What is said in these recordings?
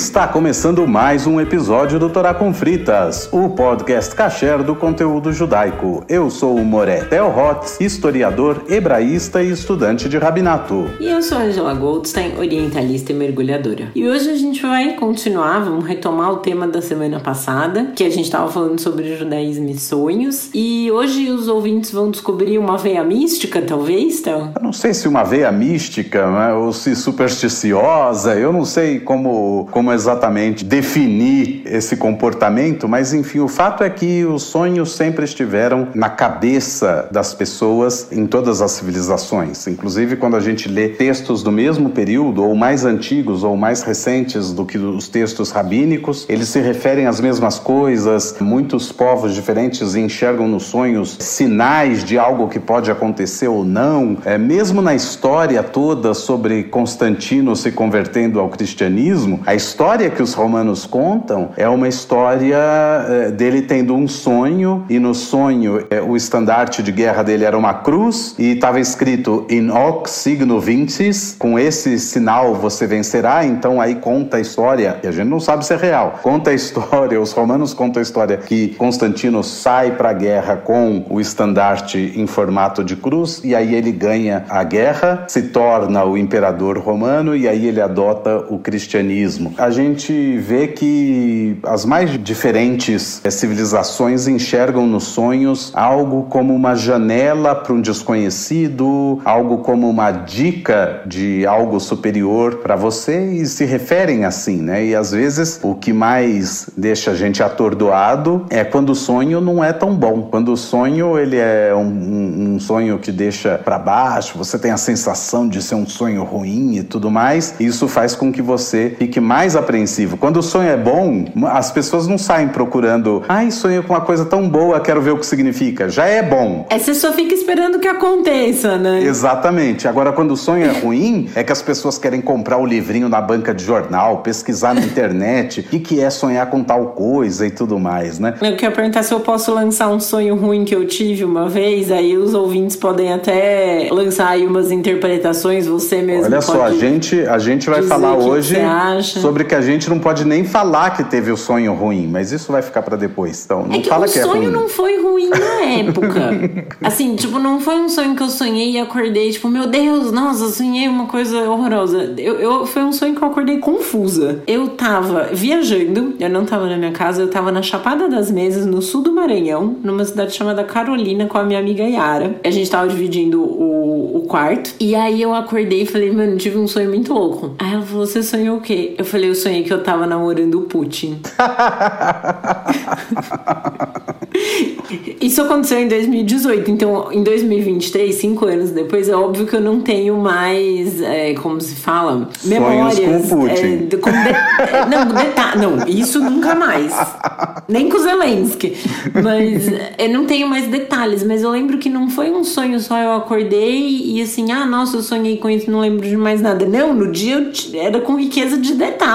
Está começando mais um episódio do Torá com Fritas, o podcast kasher do conteúdo judaico. Eu sou o Moré Tel Hotz, historiador, hebraísta e estudante de rabinato. E eu sou a Angela Goldstein, orientalista e mergulhadora. E hoje a gente vai continuar, vamos retomar o tema da semana passada, que a gente estava falando sobre judaísmo e sonhos. E hoje os ouvintes vão descobrir uma veia mística, talvez, Tel? Eu não sei se uma veia mística né, ou se supersticiosa, eu não sei como como exatamente definir esse comportamento, mas enfim, o fato é que os sonhos sempre estiveram na cabeça das pessoas em todas as civilizações. Inclusive, quando a gente lê textos do mesmo período, ou mais antigos, ou mais recentes do que os textos rabínicos, eles se referem às mesmas coisas. Muitos povos diferentes enxergam nos sonhos sinais de algo que pode acontecer ou não. É, mesmo na história toda sobre Constantino se convertendo ao cristianismo, a história que os romanos contam é uma história é, dele tendo um sonho, e no sonho é, o estandarte de guerra dele era uma cruz, e estava escrito in hoc signo vincis, com esse sinal você vencerá. Então aí conta a história, e a gente não sabe se é real, conta a história, os romanos contam a história que Constantino sai para a guerra com o estandarte em formato de cruz, e aí ele ganha a guerra, se torna o imperador romano, e aí ele adota o cristianismo a gente vê que as mais diferentes eh, civilizações enxergam nos sonhos algo como uma janela para um desconhecido, algo como uma dica de algo superior para você e se referem assim, né? E às vezes o que mais deixa a gente atordoado é quando o sonho não é tão bom. Quando o sonho ele é um, um, um sonho que deixa para baixo, você tem a sensação de ser um sonho ruim e tudo mais. Isso faz com que você fique mais mais apreensivo. Quando o sonho é bom, as pessoas não saem procurando, ai, sonho com uma coisa tão boa, quero ver o que significa. Já é bom. É, você só fica esperando que aconteça, né? Exatamente. Agora, quando o sonho é ruim, é que as pessoas querem comprar o livrinho na banca de jornal, pesquisar na internet, o que, que é sonhar com tal coisa e tudo mais, né? Eu quero perguntar se eu posso lançar um sonho ruim que eu tive uma vez, aí os ouvintes podem até lançar aí umas interpretações, você mesmo Olha só, a gente, a gente vai falar hoje sobre que a gente não pode nem falar que teve o sonho ruim, mas isso vai ficar para depois. Então, não é que fala o que é ruim. O sonho não foi ruim na época. assim, tipo, não foi um sonho que eu sonhei e acordei, tipo, meu Deus, nossa, sonhei uma coisa horrorosa. Eu, eu, foi um sonho que eu acordei confusa. Eu tava viajando, eu não tava na minha casa, eu tava na Chapada das Mesas, no sul do Maranhão, numa cidade chamada Carolina, com a minha amiga Yara. A gente tava dividindo o, o quarto. E aí eu acordei e falei, mano, tive um sonho muito louco. Aí ela falou, você sonhou o quê? Eu falei, eu sonhei que eu tava namorando o Putin. Isso aconteceu em 2018, então em 2023, cinco anos depois, é óbvio que eu não tenho mais, é, como se fala, memórias. Com Putin. É, com de, é, não, deta não, isso nunca mais. Nem com Zelensky. Mas eu não tenho mais detalhes, mas eu lembro que não foi um sonho só, eu acordei e assim, ah, nossa, eu sonhei com isso, não lembro de mais nada. Não, no dia eu era com riqueza de detalhes,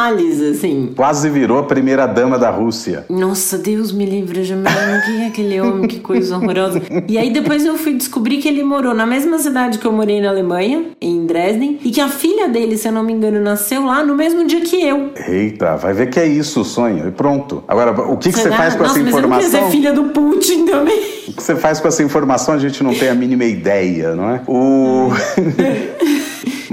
assim. Quase virou a primeira dama da Rússia. Nossa, Deus me livre, me quem é aquele homem, que coisa horrorosa. E aí depois eu fui descobrir que ele morou na mesma cidade que eu morei na Alemanha, em Dresden, e que a filha dele, se eu não me engano, nasceu lá no mesmo dia que eu. Eita, vai ver que é isso o sonho, e pronto. Agora, o que, que você faz com Nossa, essa informação? Mas eu não ser filha do Putin também. O que você faz com essa informação a gente não tem a mínima ideia, não é? O...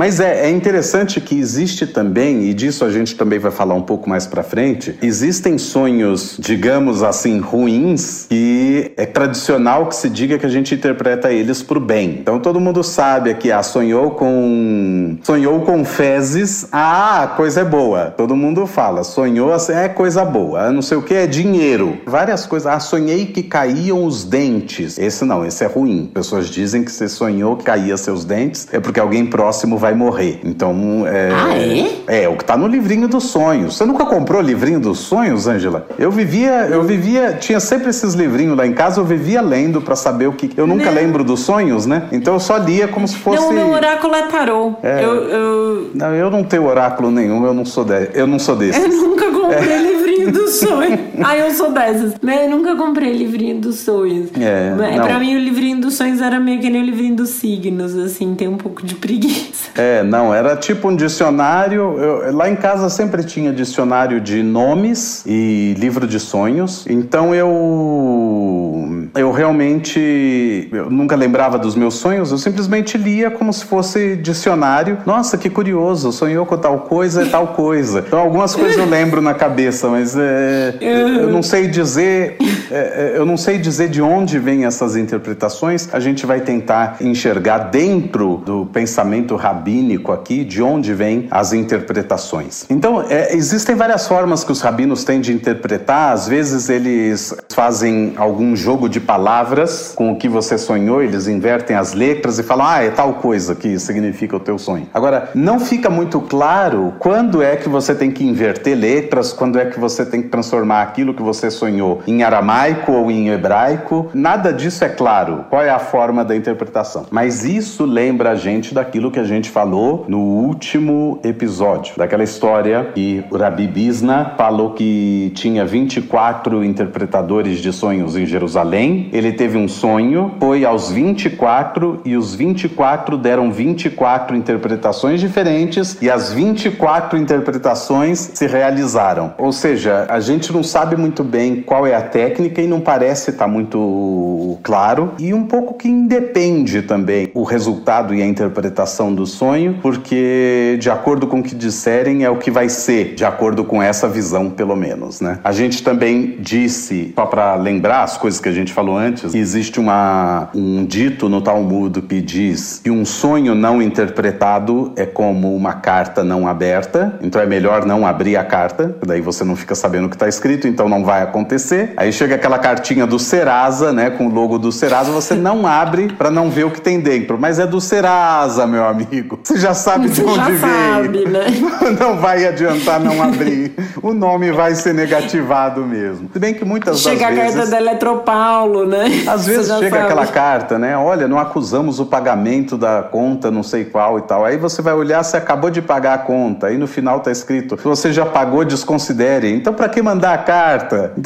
Mas é, é, interessante que existe também, e disso a gente também vai falar um pouco mais para frente, existem sonhos, digamos assim, ruins, que é tradicional que se diga que a gente interpreta eles pro bem. Então todo mundo sabe aqui, ah, sonhou com sonhou com fezes, ah, coisa é boa. Todo mundo fala, sonhou assim, é coisa boa. Ah, não sei o que é dinheiro. Várias coisas. Ah, sonhei que caíam os dentes. Esse não, esse é ruim. Pessoas dizem que você sonhou que caía seus dentes é porque alguém próximo vai morrer. Então, é. Ah, é? É, o que tá no livrinho dos sonhos. Você nunca comprou o livrinho dos sonhos, Angela? Eu vivia, eu vivia, tinha sempre esses livrinhos lá em casa, eu vivia lendo para saber o que. Eu nunca né? lembro dos sonhos, né? Então eu só lia como se fosse. Não, o meu oráculo é tarô. É... Eu, eu... Não, eu não tenho oráculo nenhum, eu não sou, de... eu não sou desses. Eu nunca comprei é. livrinho dos sonhos. Ai, eu sou dessas. Mas eu nunca comprei livrinho dos sonhos. É, Mas, não. pra mim, o livrinho dos sonhos era meio que nem o livrinho dos signos, assim, tem um pouco de preguiça. É, não, era tipo um dicionário. eu- lá em casa sempre tinha dicionário de nomes e livro de sonhos. Então eu. Eu realmente. Eu nunca lembrava dos meus sonhos, eu simplesmente lia como se fosse dicionário. Nossa, que curioso, sonhou com tal coisa é tal coisa. Então algumas coisas eu lembro na cabeça, mas é, eu não sei dizer. é, é, eu não sei dizer de onde vêm essas interpretações. A gente vai tentar enxergar dentro do pensamento rabínico aqui de onde vêm as interpretações. Então, é, existem várias formas que os rabinos têm de interpretar. Às vezes eles fazem algum jogo de palavras com o que você sonhou, eles invertem as letras e falam, ah, é tal coisa que significa o teu sonho. Agora, não fica muito claro quando é que você tem que inverter letras, quando é que você tem que transformar aquilo que você sonhou em aramaico ou em hebraico. Nada disso é claro. Qual é a forma da interpretação? Mas isso lembra a gente daquilo que a gente falou no último episódio, daquela história que o Rabi Bisna falou que tinha 24 interpretadores de sonhos em Jerusalém. Ele teve um sonho, foi aos 24 e os 24 deram 24 interpretações diferentes e as 24 interpretações se realizaram. Ou seja, a gente não sabe muito bem qual é a técnica e não parece estar muito claro e um pouco que independe também o resultado e a interpretação do sonho, porque de acordo com o que disserem é o que vai ser, de acordo com essa visão, pelo menos, né? A gente também disse, só para lembrar as coisas que a gente falou antes, existe uma, um dito no Talmud que diz que um sonho não interpretado é como uma carta não aberta, então é melhor não abrir a carta, daí você não fica sabendo o que está escrito, então não vai acontecer. Aí chega aquela cartinha do Serasa, né, com o logo do Serasa, você não abre para não ver o que tem dentro, mas é do Serasa, meu amigo. Você já sabe de Você onde já veio. sabe, né? Não vai adiantar não abrir. O nome vai ser negativado mesmo. Se bem que muitas Chega a das vezes carta da Eletropaulo, né? às vezes chega sabe. aquela carta, né? Olha, não acusamos o pagamento da conta, não sei qual e tal. Aí você vai olhar, você acabou de pagar a conta. Aí no final tá escrito: se você já pagou, desconsidere. Então, para que mandar a carta?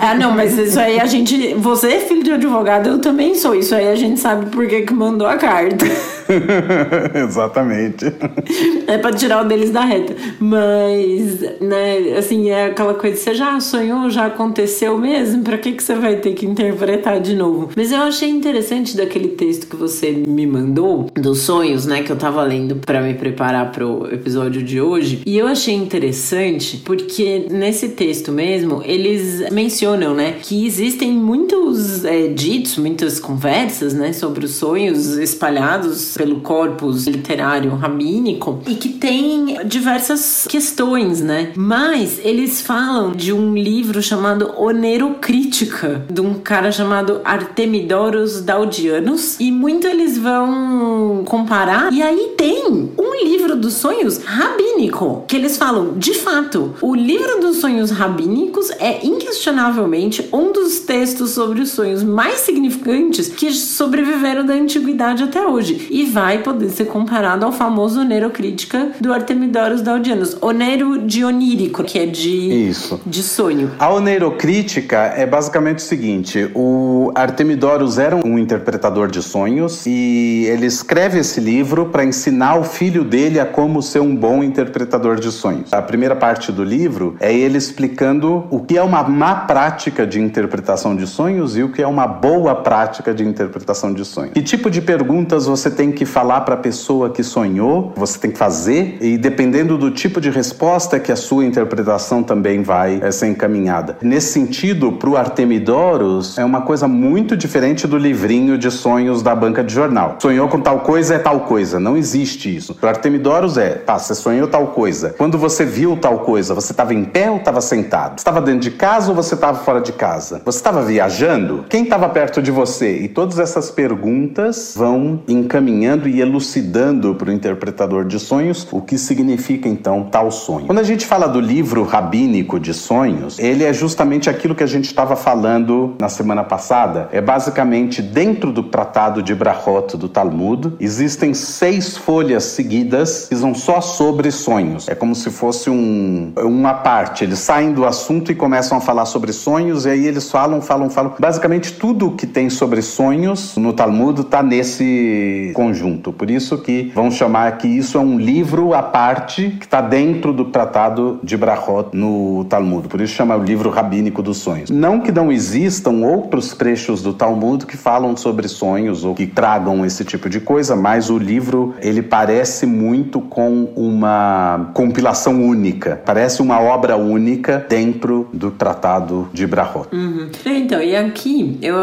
Ah, não, mas isso aí a gente. Você é filho de advogado, eu também sou. Isso aí a gente sabe por que, que mandou a carta. Exatamente. É pra tirar o deles da reta. Mas, né, assim, é aquela coisa, você já sonhou, já aconteceu mesmo? Pra que, que você vai ter que interpretar de novo? Mas eu achei interessante daquele texto que você me mandou, dos sonhos, né, que eu tava lendo pra me preparar pro episódio de hoje. E eu achei interessante porque nesse texto mesmo, eles mencionam, né, que existem muitos é, ditos, muitas conversas, né, sobre os sonhos espalhados pelo corpus literário rabínico e que tem diversas questões, né? Mas eles falam de um livro chamado Onerocrítica, de um cara chamado Artemidoros Daudianos, e muito eles vão comparar. E aí tem um livro dos sonhos rabínico, que eles falam, de fato, o livro dos sonhos rabínicos é inquestionavelmente um dos textos sobre os sonhos mais significantes que sobreviveram da antiguidade até hoje e vai poder ser comparado ao famoso Onerocrítica do Artemidoros Daudianos, Onero de onírico, que é de Isso. de sonho. A oneirocrítica é basicamente o seguinte: o Artemidoros era um interpretador de sonhos e ele escreve esse livro para ensinar o filho dele a como ser um bom interpretador de sonhos. A primeira parte do livro é ele explicando o que é uma má prática de interpretação de sonhos e o que é uma boa prática de interpretação de sonhos. Que tipo de perguntas você tem que falar para a pessoa que sonhou, você tem que fazer, e dependendo do tipo de resposta que a sua interpretação também vai eh, ser encaminhada. Nesse sentido, para o Artemidoros, é uma coisa muito diferente do livrinho de sonhos da banca de jornal. Sonhou com tal coisa é tal coisa, não existe isso. Para Artemidoros é, tá, você sonhou tal coisa. Quando você viu tal coisa, você estava em pé ou estava sentado? Estava dentro de casa ou você estava fora de casa? Você estava viajando? Quem estava perto de você? E todas essas perguntas vão encaminhando desenhando e elucidando para o interpretador de sonhos o que significa então tal sonho. Quando a gente fala do livro rabínico de sonhos, ele é justamente aquilo que a gente estava falando na semana passada. É basicamente dentro do tratado de Brahot do Talmud, existem seis folhas seguidas que são só sobre sonhos. É como se fosse um, uma parte. Eles saem do assunto e começam a falar sobre sonhos, e aí eles falam, falam, falam. Basicamente, tudo que tem sobre sonhos no Talmud está nesse conjunto. Por isso que vão chamar que isso é um livro à parte que está dentro do tratado de Brahot no Talmud. Por isso chama o livro rabínico dos sonhos. Não que não existam outros trechos do Talmud que falam sobre sonhos ou que tragam esse tipo de coisa, mas o livro ele parece muito com uma compilação única. Parece uma obra única dentro do tratado de Brahot. Uhum. Então, e aqui eu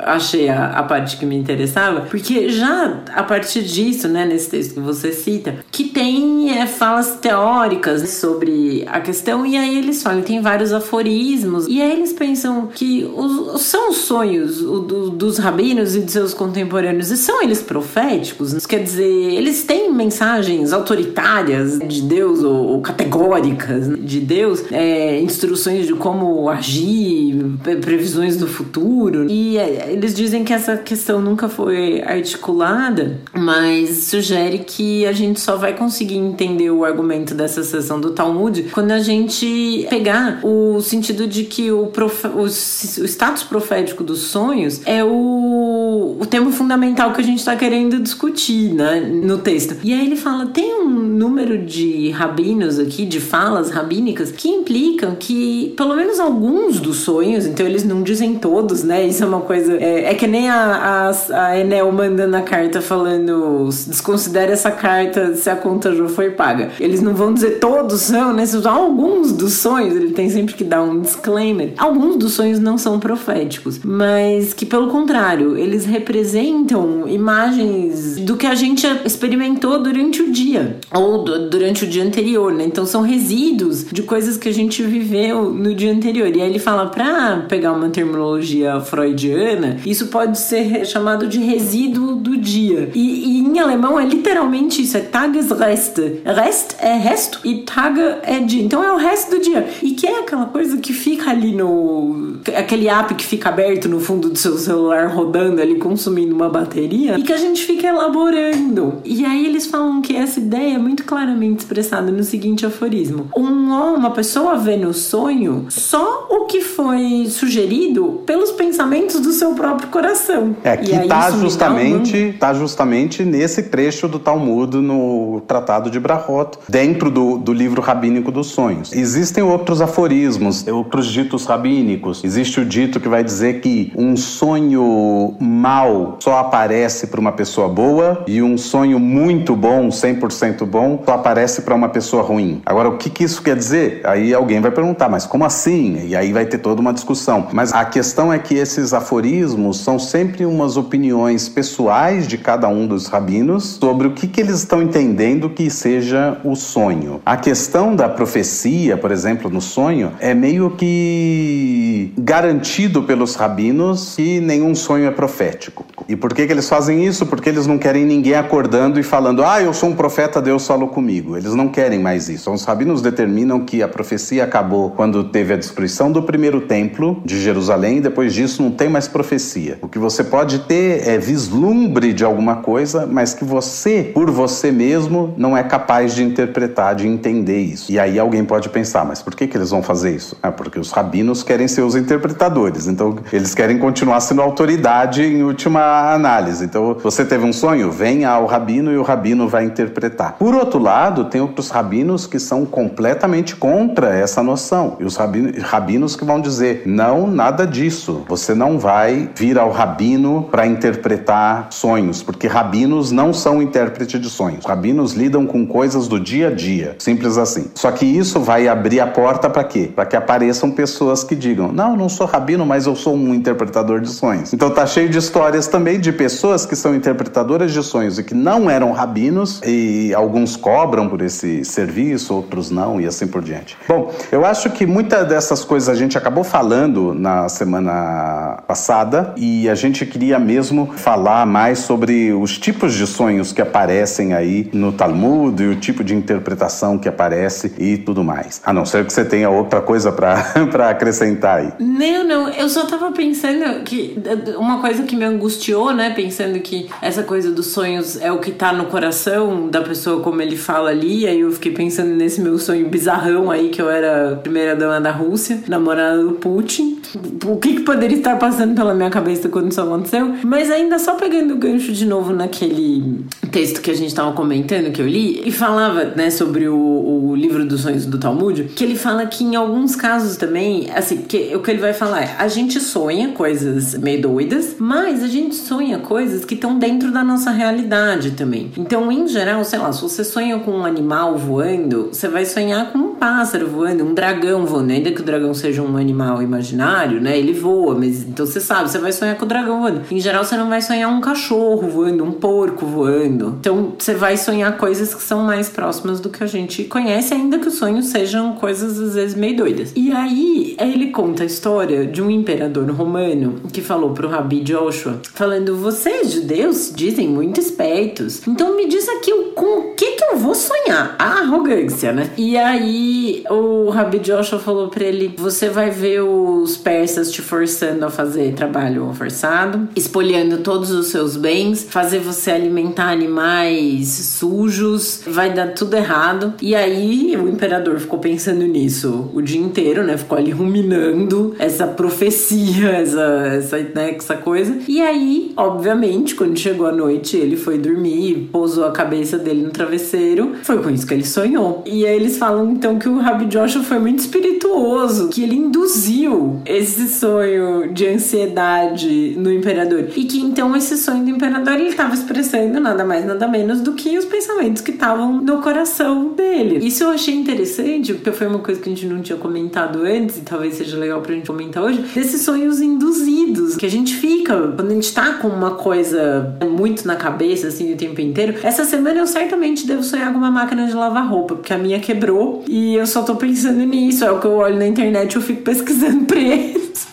achei a, a parte que me interessava, porque já a partir disso, né, nesse texto que você cita, que tem é, falas teóricas sobre a questão, e aí eles falam, tem vários aforismos, e aí eles pensam que os, são os sonhos o, do, dos rabinos e de seus contemporâneos, e são eles proféticos? Quer dizer, eles têm mensagens autoritárias de Deus ou, ou categóricas de Deus, é, instruções de como agir, previsões do futuro, e é, eles dizem que essa questão nunca foi articulada, mas sugere que a gente só vai conseguir entender o argumento dessa sessão do Talmud quando a gente pegar o sentido de que o, profe, o, o status profético dos sonhos é o, o tema fundamental que a gente está querendo discutir né, no texto. E aí ele fala: tem um número de rabinos aqui, de falas rabínicas, que implicam que pelo menos alguns dos sonhos, então eles não dizem todos, né? Isso é uma coisa. É, é que nem a, a, a Enel mandando a carta falando: desconsidere essa carta se a conta já foi paga. Eles não vão dizer todos são, né? Alguns dos sonhos, ele tem sempre que dar um disclaimer. Alguns dos sonhos não são proféticos, mas que pelo contrário, eles representam imagens do que a gente experimentou durante o dia ou durante o dia anterior, né? Então são resíduos de coisas que a gente viveu no dia anterior. E aí ele fala, pra pegar uma terminologia freudiana, isso pode ser chamado de resíduo do dia. E, e em alemão é literalmente isso, é Tagesreste. Rest é resto e Tage é dia. Então é o resto do dia. E que é aquela coisa que fica ali no. aquele app que fica aberto no fundo do seu celular rodando ali, consumindo uma bateria, e que a gente fica elaborando. E aí eles falam que essa ideia é muito claramente expressada no seguinte aforismo: um, uma pessoa vê no sonho só o que foi sugerido pelos pensamentos do seu próprio coração. É, que está justamente, tá justamente nesse trecho do Talmud no Tratado de Brahot, dentro do, do livro rabínico dos sonhos. Existem outros aforismos, outros ditos rabínicos. Existe o dito que vai dizer que um sonho mal só aparece para uma pessoa boa e um sonho muito bom, 100% bom, só aparece para uma pessoa ruim. Agora, o que, que isso quer dizer? Aí alguém vai perguntar, mas como assim? E aí vai ter toda uma discussão. Mas a questão é que esses aforismos são sempre umas opiniões pessoais de cada um dos rabinos sobre o que, que eles estão entendendo que seja o sonho. A questão da profecia, por exemplo, no sonho, é meio que garantido pelos rabinos que nenhum sonho é profético. E por que, que eles fazem isso? Porque eles não querem ninguém acordando e falando, ah, eu sou um profeta, Deus falou comigo. Eles não querem mais isso. Os rabinos determinam que a profecia acabou quando teve a destruição do primeiro templo de Jerusalém e depois disso não tem mais profecia. O que você pode ter é vislumbre de alguma coisa, mas que você, por você mesmo, não é capaz de interpretar, de entender isso. E aí alguém pode pensar, mas por que, que eles vão fazer isso? É porque os rabinos querem ser os interpretadores, então eles querem continuar sendo autoridade em última análise. Então você teve um sonho, venha ao rabino e o rabino vai interpretar. Por outro lado, tem outros rabinos que são completamente contra essa noção. E os rabinos que vão dizer: não, nada disso. Você não vai vir ao rabino para interpretar sonhos, porque rabinos não são intérprete de sonhos. Rabinos lidam com coisas do dia a dia, simples assim. Só que isso vai abrir a porta para quê? Para que apareçam pessoas que digam: não, não sou rabino, mas eu sou um interpretador de sonhos. Então tá cheio de histórias também de pessoas que são interpretadoras de sonhos e que não eram rabinos, e alguns cobram por esse serviço, outros não, e assim por diante. Bom, eu acho que muitas dessas coisas a gente acabou falando na semana passada e a gente queria mesmo falar mais sobre os tipos de sonhos que aparecem aí no Talmud e o tipo de interpretação que aparece e tudo mais. A não ser que você tenha outra coisa para acrescentar aí. Não, não, eu só tava pensando que uma coisa que me angustiou, né, pensando que essa coisa dos sonhos é o que tá no coração da pessoa, como ele fala ali, aí eu fiquei pensando nesse meu sonho bizarrão aí que eu era primeira dama da Rússia, namorada do Putin. O que, que poderia estar passando pela minha cabeça quando isso aconteceu? Mas ainda só pegando o gancho de novo naquele texto que a gente tava comentando, que eu li, e falava, né, sobre o, o livro dos sonhos do Talmud, que ele fala que em alguns casos também, assim, que, o que ele vai falar é, a gente sonha coisas meio doidas, mas a gente sonha coisas que estão dentro da nossa realidade também. Então, em geral, sei lá, se você sonha com um animal voando, você vai sonhar com um pássaro voando, um dragão voando, ainda que o dragão seja um animal imaginário, né? Ele voa, mas então você sabe, você vai sonhar com o dragão voando. Em geral, você não vai sonhar um cachorro voando, um porco voando. Então, você vai sonhar coisas que são mais próximas do que a gente conhece, ainda que os sonhos sejam coisas às vezes meio doidas. E aí, ele conta a história de um imperador romano que falou pro Rabi Joshua, falando: Vocês, judeus, dizem muito espertos. Então me diz aqui com o que que eu vou sonhar? A arrogância, né? E aí o Rabi Joshua falou pra ele: Você vai ver os persas te forçando a fazer trabalho forçado, espoliando todos os seus bens, fazer você alimentar animais sujos, vai dar tudo errado. E aí o imperador ficou pensando nisso o dia inteiro, né? Ficou ali ruminando essa profecia, essa, essa, né, essa coisa. E aí, obviamente, quando chegou a noite, ele foi dormir, pousou a cabeça dele no travesseiro. Foi com isso que ele sonhou. E aí eles falam então que o Rabi Joshua foi muito espirituoso, que ele induziu esse sonho de ansiedade no imperador. E que então esse sonho do imperador ele estava expressando nada mais, nada menos do que os pensamentos que estavam no coração dele. Isso eu achei interessante, porque foi uma coisa que a gente não tinha comentado antes, e talvez seja legal pra gente comentar hoje, desses sonhos induzidos, que a gente fica, quando a gente tá com uma coisa muito na cabeça, assim, o tempo inteiro. Essa semana eu certamente devo sonhar com uma máquina de lavar roupa, porque a minha quebrou e eu só tô pensando nisso. É o que eu olho na internet eu fico pesquisando preços.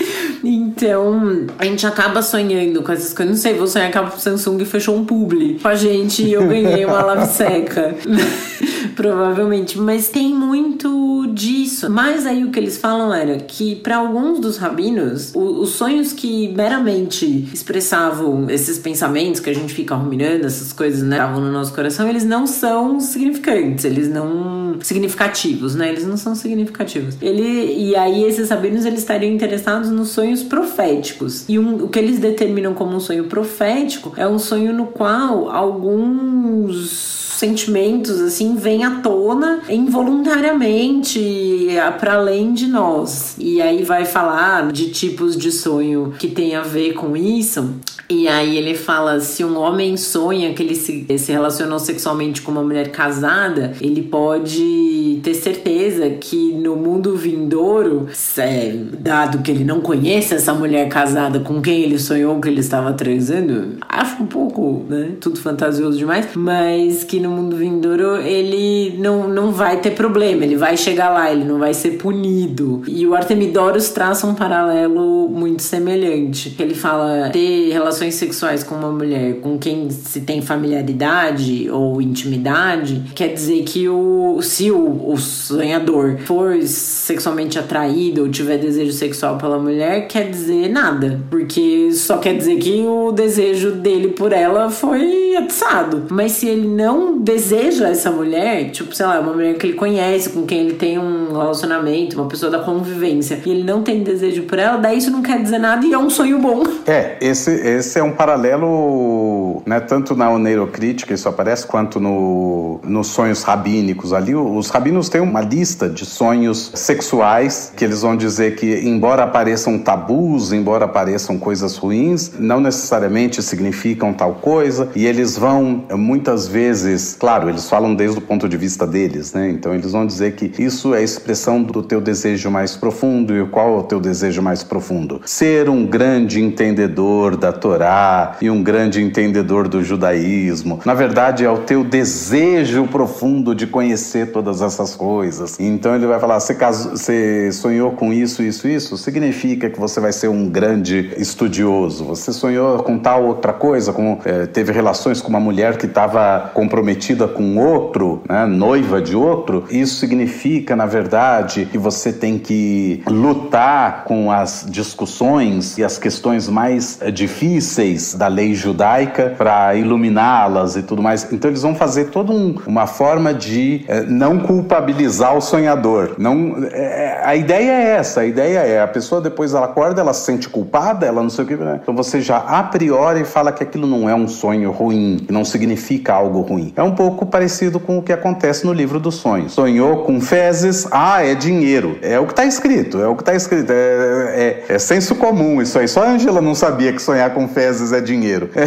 Então, a gente acaba sonhando com essas coisas. Não sei, vou sonhar que a Samsung fechou um publi com a gente e eu ganhei uma lave seca. Provavelmente. Mas tem muito disso. Mas aí o que eles falam era que, para alguns dos rabinos, o, os sonhos que meramente expressavam esses pensamentos que a gente fica ruminando, essas coisas, né, estavam no nosso coração, eles não são significantes, eles não. significativos, né? Eles não são significativos. Ele, e aí, esses rabinos, eles estariam interessados nos sonhos proféticos. E um, o que eles determinam como um sonho profético é um sonho no qual alguns sentimentos assim vêm à tona involuntariamente para além de nós. E aí vai falar de tipos de sonho que tem a ver com isso. E aí ele fala: se um homem sonha que ele se, se relacionou sexualmente com uma mulher casada, ele pode ter certeza que no mundo vindouro, é, dado que ele não conhece essa mulher casada com quem ele sonhou que ele estava transando, acho um pouco, né? Tudo fantasioso demais, mas que no mundo vindouro ele não, não vai ter problema, ele vai chegar lá, ele não vai ser punido. E o Artemidoros traça um paralelo muito semelhante. Ele fala ter relações sexuais com uma mulher com quem se tem familiaridade ou intimidade, quer dizer que o, se o, o sonhador for sexualmente atraído ou tiver desejo sexual pela mulher, quer dizer nada. Porque só quer dizer que o desejo dele por ela foi atiçado. Mas se ele não deseja essa mulher, tipo, sei lá, uma mulher que ele conhece, com quem ele tem um relacionamento, uma pessoa da convivência, e ele não tem desejo por ela, daí isso não quer dizer nada e é um sonho bom. É, esse, esse é um paralelo, né, tanto na neurocrítica, isso aparece, quanto no, nos sonhos rabínicos ali. Os rabinos têm uma lista de sonhos sexuais que eles vão dizer que, embora apareçam tabus, embora apareçam coisas ruins, não necessariamente significam tal coisa, e eles vão muitas vezes, claro, eles falam desde o ponto de vista deles, né? Então eles vão dizer que isso é a expressão do teu desejo mais profundo. E qual é o teu desejo mais profundo? Ser um grande entendedor da Torá e um grande entendedor do judaísmo. Na verdade, é o teu desejo profundo de conhecer todas essas coisas. Então ele vai falar: você, sonhou com isso, isso, isso? Significa que você vai ser um grande estudioso. Você sonhou com tal outra coisa, com, é, teve relações com uma mulher que estava comprometida com outro, né, noiva de outro. Isso significa, na verdade, que você tem que lutar com as discussões e as questões mais é, difíceis da lei judaica para iluminá-las e tudo mais. Então eles vão fazer toda um, uma forma de é, não culpabilizar o sonhador. Não, é, a ideia é essa. A ideia é a pessoa depois ela acorda, ela se sente culpada, ela não sei o que. Né? Então você já a priori fala que aquilo não é um sonho ruim, não significa algo ruim. É um pouco parecido com o que acontece no livro dos sonhos. Sonhou com fezes, ah, é dinheiro. É o que está escrito, é o que está escrito. É, é, é, senso comum isso aí. Só a Angela não sabia que sonhar com fezes é dinheiro.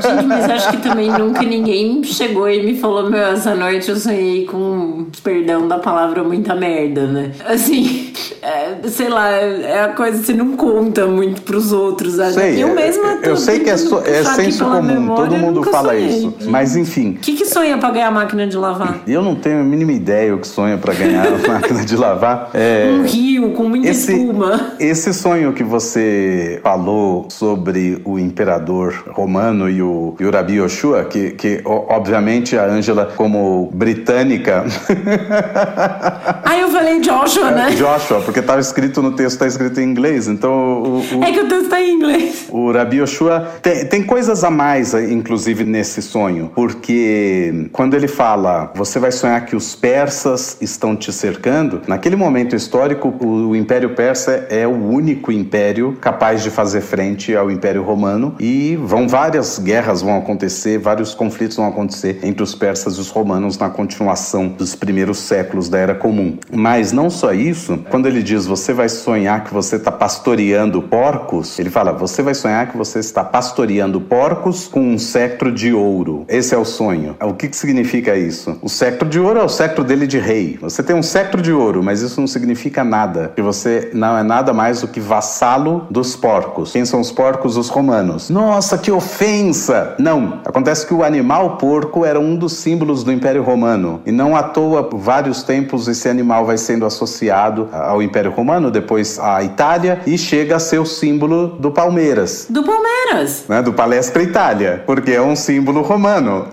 Gente, mas acho que também nunca ninguém chegou e me falou: Meu, essa noite eu sonhei com, perdão da palavra, muita merda, né? Assim, é, sei lá, é a coisa que você não conta muito pros outros. Sei, eu mesma Eu sei que é, so, é senso comum, memória, todo mundo fala sonhei. isso. Mas enfim. O que, que sonha pra ganhar a máquina de lavar? Eu não tenho a mínima ideia o que sonha pra ganhar a máquina de lavar. É, um rio com muita esse, espuma. Esse sonho que você falou sobre o imperador romano e o, e o Rabi Yoshua, que, que obviamente a Ângela, como britânica. ah, eu falei Joshua, né? Joshua, porque estava escrito no texto, está escrito em inglês, então. O, o, é que o texto está em inglês. O Rabi Yoshua tem, tem coisas a mais, inclusive, nesse sonho, porque quando ele fala, você vai sonhar que os persas estão te cercando, naquele momento histórico, o, Império Persa é o único império capaz de fazer frente ao Império Romano e vão várias guerras vão acontecer, vários conflitos vão acontecer entre os persas e os romanos na continuação dos primeiros séculos da Era Comum. Mas não só isso, quando ele diz você vai sonhar que você está pastoreando porcos, ele fala você vai sonhar que você está pastoreando porcos com um cetro de ouro. Esse é o sonho. O que, que significa isso? O cetro de ouro é o cetro dele de rei. Você tem um cetro de ouro, mas isso não significa nada, que você não é nada mais do que vassalo dos porcos. Quem são os porcos? Os romanos. Nossa, que ofensa! Não. Acontece que o animal porco era um dos símbolos do Império Romano. E não à toa, vários tempos, esse animal vai sendo associado ao Império Romano, depois à Itália, e chega a ser o símbolo do Palmeiras. Do Palmeiras! Né? Do Palestra Itália, porque é um símbolo romano.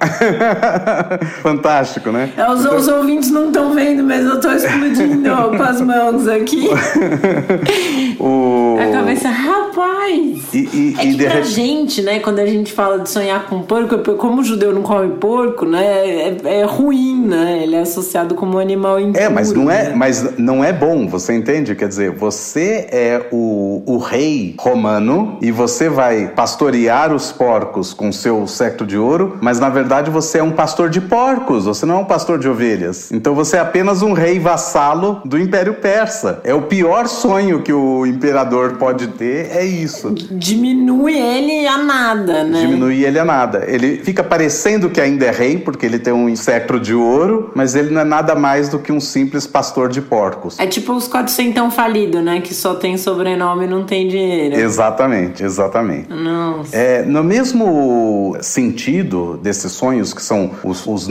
Fantástico, né? É, os, então... os ouvintes não estão vendo, mas eu estou explodindo com as mãos aqui. o... A cabeça, rapaz! E, e, é e que pra gente, né, quando a gente fala de sonhar com porco, como o judeu não come porco, né, é, é ruim, né? Ele é associado como um animal impuro. É, mas não é, né? mas não é bom, você entende? Quer dizer, você é o, o rei romano e você vai pastorear os porcos com seu secto de ouro, mas na verdade você é um pastor de porcos, você não é um pastor de ovelhas. Então você é apenas um rei vassalo do Império Persa. É o pior sonho que o imperador pode ter, é isso. Diminui ele a nada, né? Diminui ele a nada. Ele fica parecendo que ainda é rei, porque ele tem um cetro de ouro, mas ele não é nada mais do que um simples pastor de porcos. É tipo os quatrocentão falido, né? Que só tem sobrenome e não tem dinheiro. Exatamente, exatamente. Nossa. É, no mesmo sentido desses sonhos, que são os, os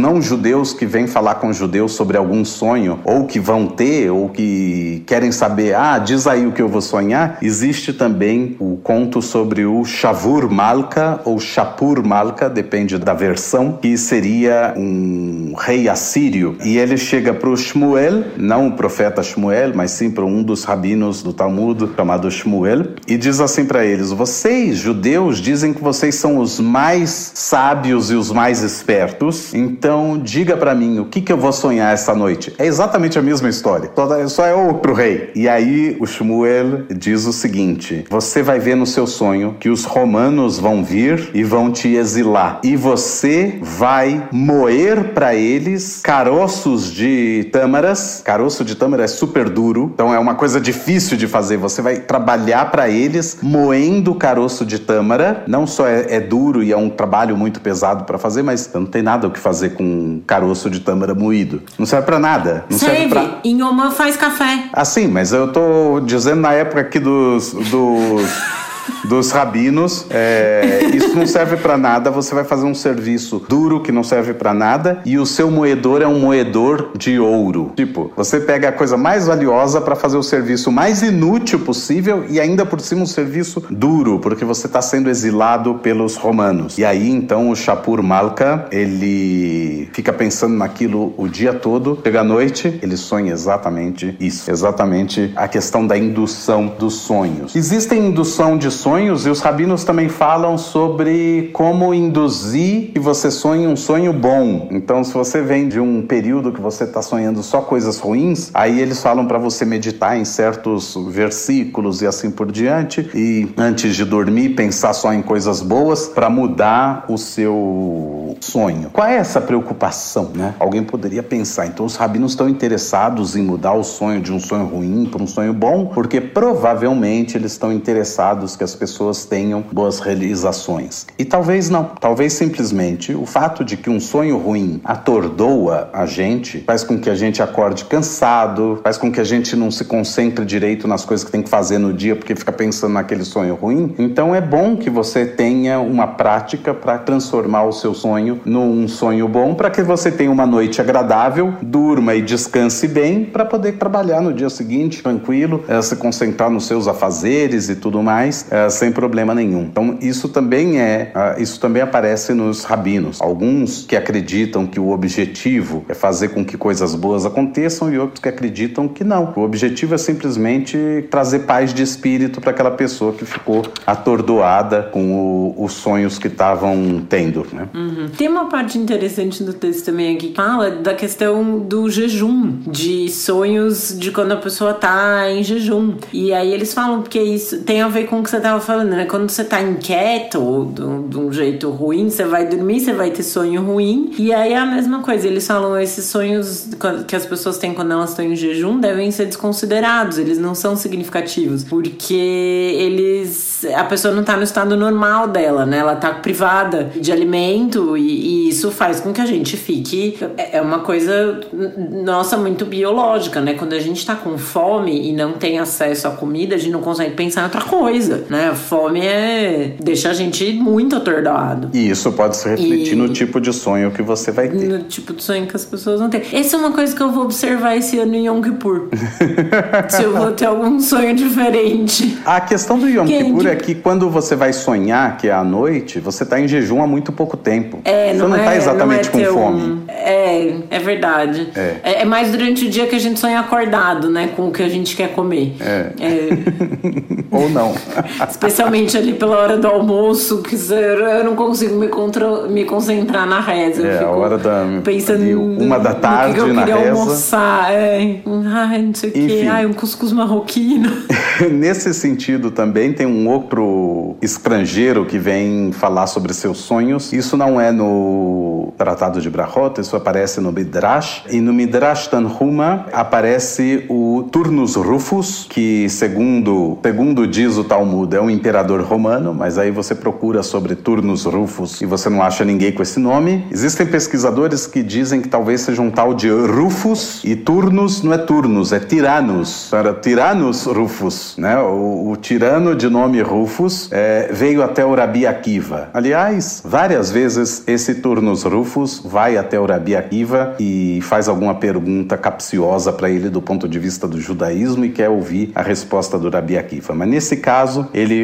não-judeus que vêm falar com judeus sobre algum sonho, ou que vão ter, ou que querem saber, ah, diz aí o que eu vou sonhar, existe também o conto sobre o Shavur Malka ou Shapur Malka, depende da versão, que seria um rei assírio. E ele chega para o Shmuel, não o profeta Shmuel, mas sim para um dos rabinos do Talmud chamado Shmuel, e diz assim para eles: Vocês, judeus, dizem que vocês são os mais sábios e os mais espertos, então diga para mim o que, que eu vou sonhar essa noite. É exatamente a mesma história, só é outro rei. E aí o Shmuel diz o seguinte: Você vai ver no seu sonho que os romanos vão vir e vão te exilar, e você vai moer para eles caroços de tâmaras. Caroço de tâmara é super duro, então é uma coisa difícil de fazer. Você vai trabalhar para eles moendo caroço de tâmara. Não só é, é, duro e é um trabalho muito pesado para fazer, mas não tem nada o que fazer com caroço de tâmara moído. Não serve para nada. Não serve. serve pra... Em uma faz café. Assim, mas eu tô dizendo na época aqui dos... dos... dos rabinos, é, isso não serve para nada. Você vai fazer um serviço duro que não serve para nada e o seu moedor é um moedor de ouro. Tipo, você pega a coisa mais valiosa para fazer o serviço mais inútil possível e ainda por cima um serviço duro, porque você está sendo exilado pelos romanos. E aí então o Shapur Malka ele fica pensando naquilo o dia todo. Chega à noite, ele sonha exatamente isso, exatamente a questão da indução dos sonhos. Existem indução de sonhos e os rabinos também falam sobre como induzir que você sonhe um sonho bom. Então, se você vem de um período que você está sonhando só coisas ruins, aí eles falam para você meditar em certos versículos e assim por diante e antes de dormir pensar só em coisas boas para mudar o seu sonho. Qual é essa preocupação, né? Alguém poderia pensar. Então, os rabinos estão interessados em mudar o sonho de um sonho ruim para um sonho bom, porque provavelmente eles estão interessados que as pessoas tenham boas realizações. E talvez não, talvez simplesmente o fato de que um sonho ruim atordoa a gente, faz com que a gente acorde cansado, faz com que a gente não se concentre direito nas coisas que tem que fazer no dia porque fica pensando naquele sonho ruim. Então é bom que você tenha uma prática para transformar o seu sonho num sonho bom, para que você tenha uma noite agradável, durma e descanse bem para poder trabalhar no dia seguinte tranquilo, é, se concentrar nos seus afazeres e tudo mais, é, sem problema nenhum. Então isso também é, uh, isso também aparece nos rabinos. Alguns que acreditam que o objetivo é fazer com que coisas boas aconteçam e outros que acreditam que não. O objetivo é simplesmente trazer paz de espírito para aquela pessoa que ficou atordoada com o, os sonhos que estavam tendo. Né? Uhum. Tem uma parte interessante do texto também aqui que fala da questão do jejum, de sonhos de quando a pessoa tá em jejum. E aí eles falam porque isso tem a ver com o que você tava falando, né? Quando você tá inquieto ou de um jeito ruim, você vai dormir, você vai ter sonho ruim. E aí é a mesma coisa, eles falam esses sonhos que as pessoas têm quando elas estão em jejum devem ser desconsiderados, eles não são significativos, porque eles a pessoa não tá no estado normal dela, né? Ela tá privada de alimento e, e isso faz com que a gente fique é, é uma coisa nossa muito biológica, né? Quando a gente tá com fome e não tem acesso à comida, a gente não consegue pensar em outra coisa, né? A fome é deixa a gente muito atordoado. E isso pode se refletir e... no tipo de sonho que você vai ter. No tipo de sonho que as pessoas vão ter. Essa é uma coisa que eu vou observar esse ano em Yom Kippur. se eu vou ter algum sonho diferente. A questão do Yom Kippur é que quando você vai sonhar, que é à noite, você tá em jejum há muito pouco tempo. É, não você não é, tá exatamente é com fome. Um... É, é verdade. É. é. é. mais durante o dia que a gente sonha acordado, né? Com o que a gente quer comer. É. Ou não. Especialmente ali pela hora do almoço, que eu não consigo me, contra... me concentrar na reza. É, eu fico a hora da. pensando uma da tarde no que eu na reza. almoçar. É. Ai, não sei o que. Ai, um cuscuz marroquino. Nesse sentido, também tem um outro estrangeiro que vem falar sobre seus sonhos. Isso não é no Tratado de Brahot, isso aparece no Midrash. E no Midrash Tanhuma aparece o Turnus Rufus, que segundo, segundo diz o Talmud, é um imperador romano, mas aí você procura sobre Turnus Rufus e você não acha ninguém com esse nome. Existem pesquisadores que dizem que talvez seja um tal de Rufus e Turnus não é Turnus, é Tiranos. Era Tiranos Rufus, né? O, o tirano de nome Rufus é, veio até o Rabi Akiva. Aliás, várias vezes esse Turnus Rufus vai até o Rabi Akiva e faz alguma pergunta capciosa para ele do ponto de vista do judaísmo e quer ouvir a resposta do Rabi Akiva. Mas nesse caso, ele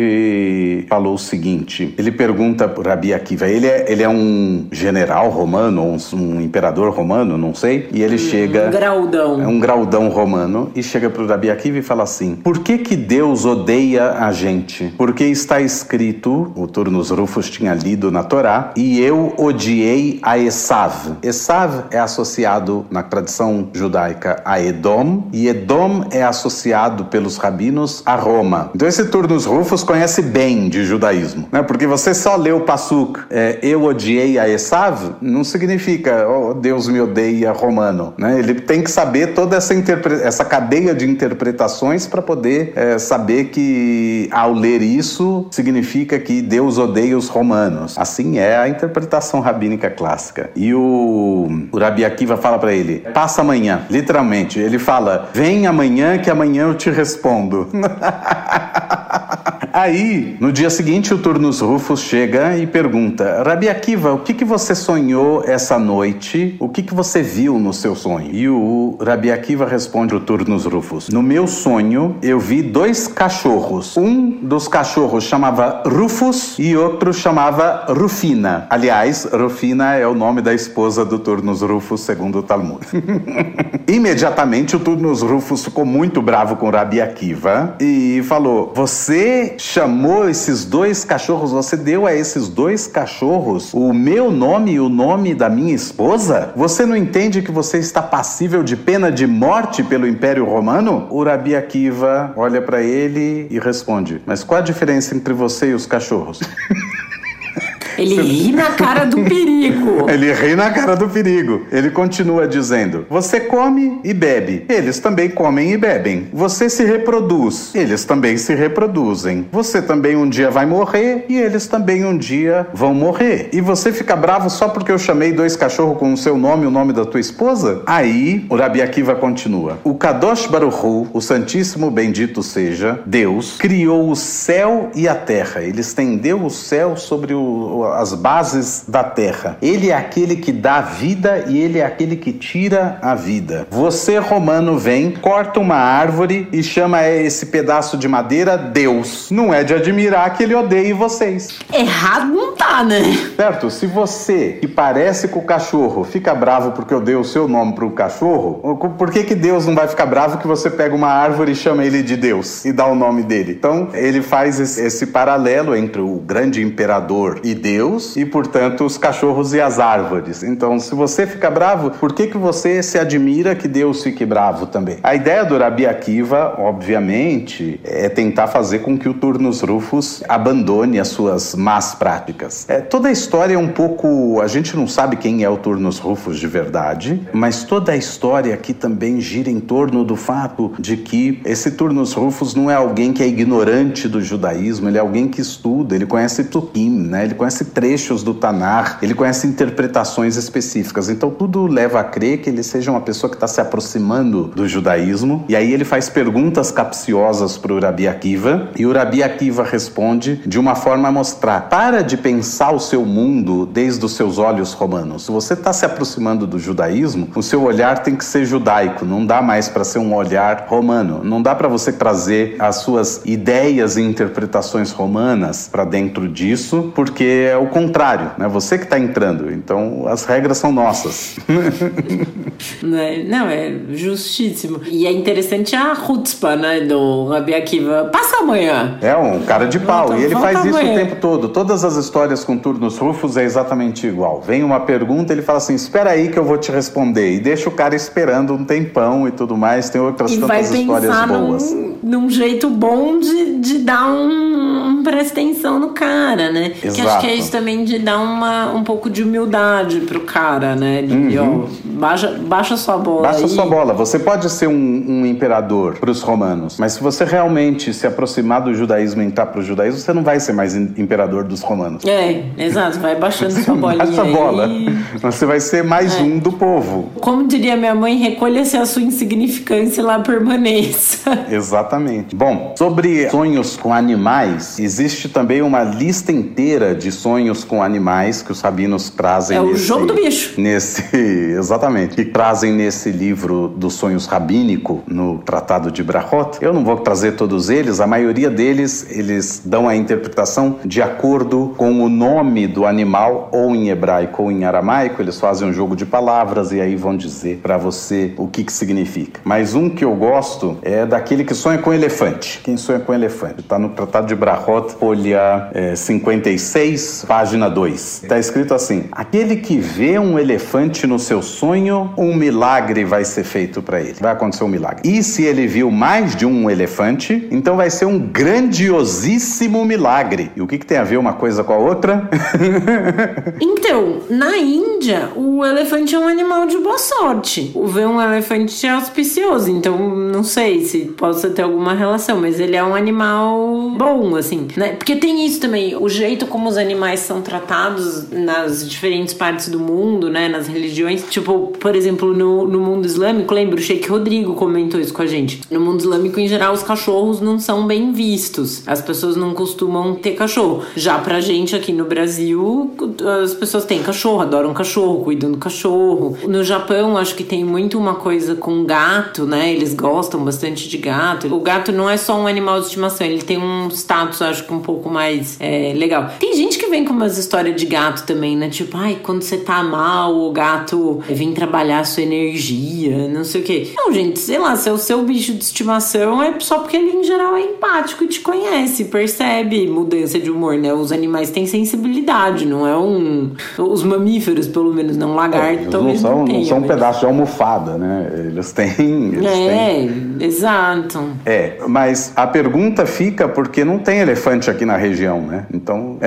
falou o seguinte: ele pergunta para Rabi Akiva, ele é, ele é um general romano, um, um imperador romano, não sei, e ele hum, chega. Um graudão. É um graudão romano, e chega para o Rabi Akiva e fala assim: por que, que Deus odeia a gente? Porque está escrito, o Turnus Rufus tinha lido na Torá, e eu odiei a Esav. Esav é associado na tradição judaica a Edom, e Edom é associado pelos rabinos a Roma. Então esse Turnus Rufus conhece bem de judaísmo, né? Porque você só lê o Passuk, é, eu odiei a Esav, não significa, oh, Deus me odeia romano, né? Ele tem que saber toda essa, essa cadeia de interpretações para poder é, saber que ao ler isso significa que Deus odeia os romanos. Assim é a interpretação rabínica clássica. E o, o Rabi Akiva fala para ele: passa amanhã, literalmente. Ele fala: vem amanhã que amanhã eu te respondo. Aí, no dia seguinte, o Turnus Rufus chega e pergunta: Rabi Akiva, o que, que você sonhou essa noite? O que, que você viu no seu sonho? E o Rabi Akiva responde o Turnus Rufus: No meu sonho, eu vi dois cachorros. Um dos cachorros chamava Rufus e outro chamava Rufina. Aliás, Rufina é o nome da esposa do Turnus Rufus, segundo o Talmud. Imediatamente, o Turnus Rufus ficou muito bravo com Rabi Akiva e falou: Você chamou esses dois cachorros, você deu a esses dois cachorros o meu nome e o nome da minha esposa? Você não entende que você está passível de pena de morte pelo Império Romano? O Rabi Akiva olha para ele e responde: Mas qual a diferença entre você e os cachorros? Ele ri na cara do perigo. Ele ri na cara do perigo. Ele continua dizendo: Você come e bebe. Eles também comem e bebem. Você se reproduz. Eles também se reproduzem. Você também um dia vai morrer e eles também um dia vão morrer. E você fica bravo só porque eu chamei dois cachorros com o seu nome e o nome da tua esposa? Aí, o Rabi Akiva continua: O Kadosh Baruchu, o Santíssimo Bendito seja, Deus, criou o céu e a terra. Ele estendeu o céu sobre o, as bases da terra. Ele é aquele que dá vida e ele é aquele que tira a vida. Você, romano, vem, corta uma árvore e chama esse pedaço de madeira Deus. Não é de admirar que ele odeie vocês. Errado não tá, né? Certo? Se você, que parece com o cachorro, fica bravo porque eu dei o seu nome pro cachorro, por que, que Deus não vai ficar bravo que você pega uma árvore e chama ele de Deus e dá o nome dele? Então, ele faz esse, esse paralelo entre o grande imperador e Deus Deus e, portanto, os cachorros e as árvores. Então, se você fica bravo, por que, que você se admira que Deus fique bravo também? A ideia do Rabi Akiva, obviamente, é tentar fazer com que o Turnus Rufus abandone as suas más práticas. É, toda a história é um pouco. A gente não sabe quem é o Turnus Rufus de verdade, mas toda a história aqui também gira em torno do fato de que esse Turnus Rufus não é alguém que é ignorante do judaísmo, ele é alguém que estuda, ele conhece Tukim, né? ele conhece trechos do Tanar, ele conhece interpretações específicas. Então tudo leva a crer que ele seja uma pessoa que está se aproximando do judaísmo. E aí ele faz perguntas capciosas para o Rabi Akiva e o Rabi Akiva responde de uma forma a mostrar: para de pensar o seu mundo desde os seus olhos romanos. Se você está se aproximando do judaísmo, o seu olhar tem que ser judaico, não dá mais para ser um olhar romano. Não dá para você trazer as suas ideias e interpretações romanas para dentro disso, porque é o contrário, né? Você que está entrando. Então as regras são nossas. É, não, é justíssimo. E é interessante a chutzpah, né, do Rabi Akiva. Passa amanhã. É um cara de pau. Volta, e ele faz isso amanhã. o tempo todo. Todas as histórias com turnos rufos é exatamente igual. Vem uma pergunta, ele fala assim: espera aí que eu vou te responder. E deixa o cara esperando um tempão e tudo mais. Tem outras e tantas histórias boas. Num, num jeito bom de, de dar um presta atenção no cara, né? Exato. Que acho que é isso também de dar uma, um pouco de humildade pro cara, né? De, uhum. ó, baixa, baixa sua bola. Baixa aí. sua bola. Você pode ser um, um imperador pros romanos, mas se você realmente se aproximar do judaísmo e entrar pro judaísmo, você não vai ser mais imperador dos romanos. É, exato. Vai baixando sua bolinha. Baixa a bola. Você vai ser mais é. um do povo. Como diria minha mãe, recolha-se a sua insignificância e lá permaneça. Exatamente. Bom, sobre sonhos com animais, existe também uma lista inteira de sonhos com animais que os rabinos trazem. É nesse, o jogo do bicho. Nesse, exatamente. Que trazem nesse livro dos sonhos rabínico, no Tratado de Brachot. Eu não vou trazer todos eles, a maioria deles eles dão a interpretação de acordo com o nome do animal, ou em hebraico ou em aramaico. Eles fazem um jogo de palavras e aí vão dizer para você o que, que significa. Mas um que eu gosto é daquele que sonha com elefante. Quem sonha com elefante? Está no Tratado de Brachot Folha é, 56, página 2. Está escrito assim: Aquele que vê um elefante no seu sonho, um milagre vai ser feito para ele. Vai acontecer um milagre. E se ele viu mais de um elefante, então vai ser um grandiosíssimo milagre. E o que, que tem a ver uma coisa com a outra? então, na Índia, o elefante é um animal de boa sorte. O ver um elefante é auspicioso, então não sei se possa ter alguma relação, mas ele é um animal bom, assim, né? Porque tem isso também, o jeito como os animais são tratados nas diferentes partes do mundo, né? Nas religiões. Tipo, por exemplo, no, no mundo islâmico, lembra? O Sheikh Rodrigo comentou isso com a gente. No mundo islâmico, em geral, os cachorros não são bem vistos. As pessoas não costumam ter cachorro. Já pra gente aqui no Brasil, as pessoas têm cachorro, adoram cachorro, cuidam do cachorro. No Japão, acho que tem muito uma coisa com gato, né? Eles gostam bastante de gato. O gato não é só um animal de estimação, ele tem um status, acho que um pouco mais é, legal. Tem gente que vem com umas histórias de gato também, né? Tipo, ai, quando você tá mal, o gato vem trabalhar a sua energia, não sei o quê. Não, gente, sei lá, se é o seu bicho de estimação, é só porque ele em geral é empático e te conhece, percebe mudança de humor, né? Os animais têm sensibilidade, não é um. Os mamíferos, pelo menos, não lagarto, é, talvez. Não são, não, tenha, não são mas... um pedaço de almofada, né? Eles têm. Eles é, têm... exato. É, mas a pergunta fica porque não tem elefante aqui na região, né? Então.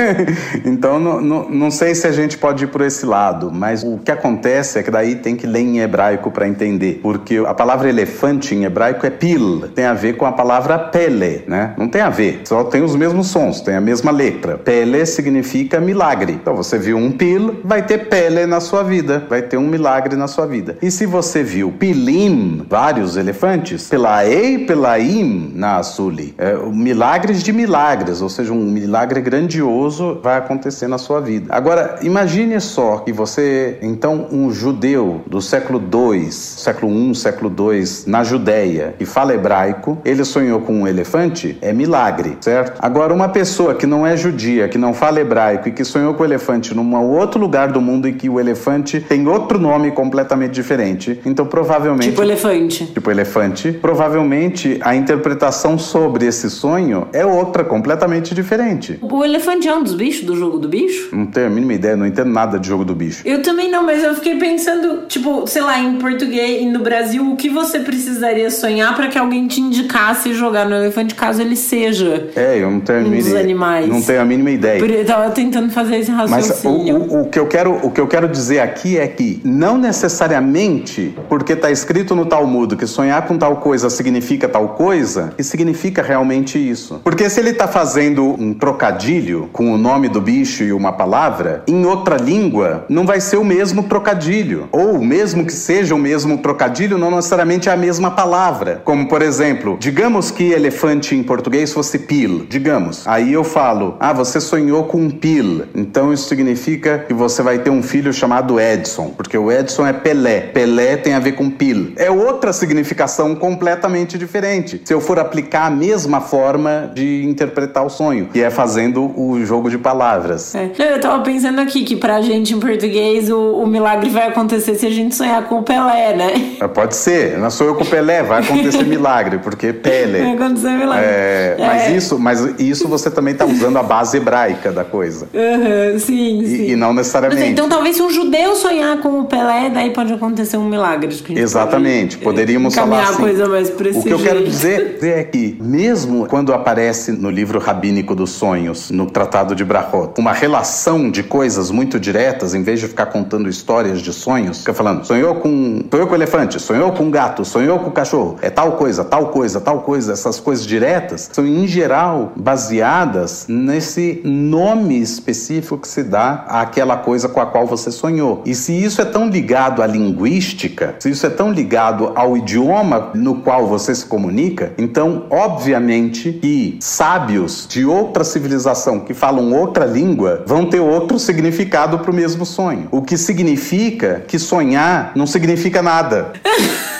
então, não, não, não sei se a gente pode ir por esse lado, mas o que acontece é que daí tem que ler em hebraico para entender. Porque a palavra elefante em hebraico é pil, tem a ver com a palavra pele, né? Não tem a ver, só tem os mesmos sons, tem a mesma letra. Pele significa milagre. Então você viu um pil, vai ter pele na sua vida, vai ter um milagre na sua vida. E se você viu pilim, vários elefantes, pelaei, pelaim na Asuli, é, milagres de milagres, ou seja, um milagre grandioso vai acontecer na sua vida. Agora, imagine só que você, então, um judeu do século 2, século 1, um, século 2, na Judéia, que fala hebraico, ele sonhou com um elefante, é milagre, certo? Agora, uma pessoa que não é judia, que não fala hebraico e que sonhou com o elefante num outro lugar do mundo em que o elefante tem outro nome completamente diferente, então provavelmente. Tipo elefante. Tipo elefante. Provavelmente a interpretação sobre esse sonho é outra, completamente diferente. O elefante é um dos bichos do jogo do bicho? Não tenho a mínima ideia, não entendo nada de jogo do bicho. Eu também não, mas eu fiquei pensando, tipo, sei lá, em português e no Brasil, o que você precisaria sonhar para que alguém te indicasse jogar no elefante caso ele seja. É, eu não tenho um dos animais. Não tenho a mínima ideia. Eu tava tentando fazer esse raciocínio. Mas o, o, o, que eu quero, o que eu quero dizer aqui é que não necessariamente porque está escrito no Talmud que sonhar com tal coisa significa tal coisa, que significa realmente isso. Porque se ele está fazendo um trocadilho com o nome do bicho e uma palavra, em outra língua não vai ser o mesmo trocadilho. Ou mesmo que seja o mesmo trocadilho, não necessariamente é a mesma palavra. Como, por exemplo, digamos que elefante em português fosse pil. Digamos. Aí eu falo, ah, você sonhou com um pil. Então isso significa que você vai ter um filho chamado Edson. Porque o Edson é Pelé. Pelé tem a ver com pil. É outra significação completamente diferente. Se eu for aplicar a mesma forma de interpretar o sonho, que é fazendo o jogo de palavras. É. Eu tava pensando aqui que pra gente em português o, o milagre vai acontecer se a gente sonhar com o Pelé, né? É, pode ser. Não sou eu com o Pelé, vai acontecer milagre, porque Pelé. Vai acontecer milagre. É, mas, é. Isso, mas isso você também tá usando a base hebraica da coisa. Uhum, sim, e, sim. E não necessariamente. Então talvez se um judeu sonhar com o Pelé, daí pode acontecer um milagre. Exatamente. Pode, Poderíamos falar assim. Coisa mais o que eu quero dizer é que, mesmo quando aparece no livro rabínico dos sonhos, no Tratado de Brahot, uma relação de coisas muito diretas, em vez de ficar contando histórias de sonhos, fica falando, sonhou com, sonhou com elefante, sonhou com gato, sonhou com cachorro, é tal coisa, tal coisa, tal coisa, essas coisas diretas são em geral baseadas nesse nome específico que se dá àquela coisa com a qual você sonhou. E se isso é tão ligado à linguística, se isso é tão ligado ao idioma no qual você se comunica, então, obviamente, que sábios de outra civilização que falam outra língua vão ter outro significado para o mesmo sonho. O que significa que sonhar não significa nada.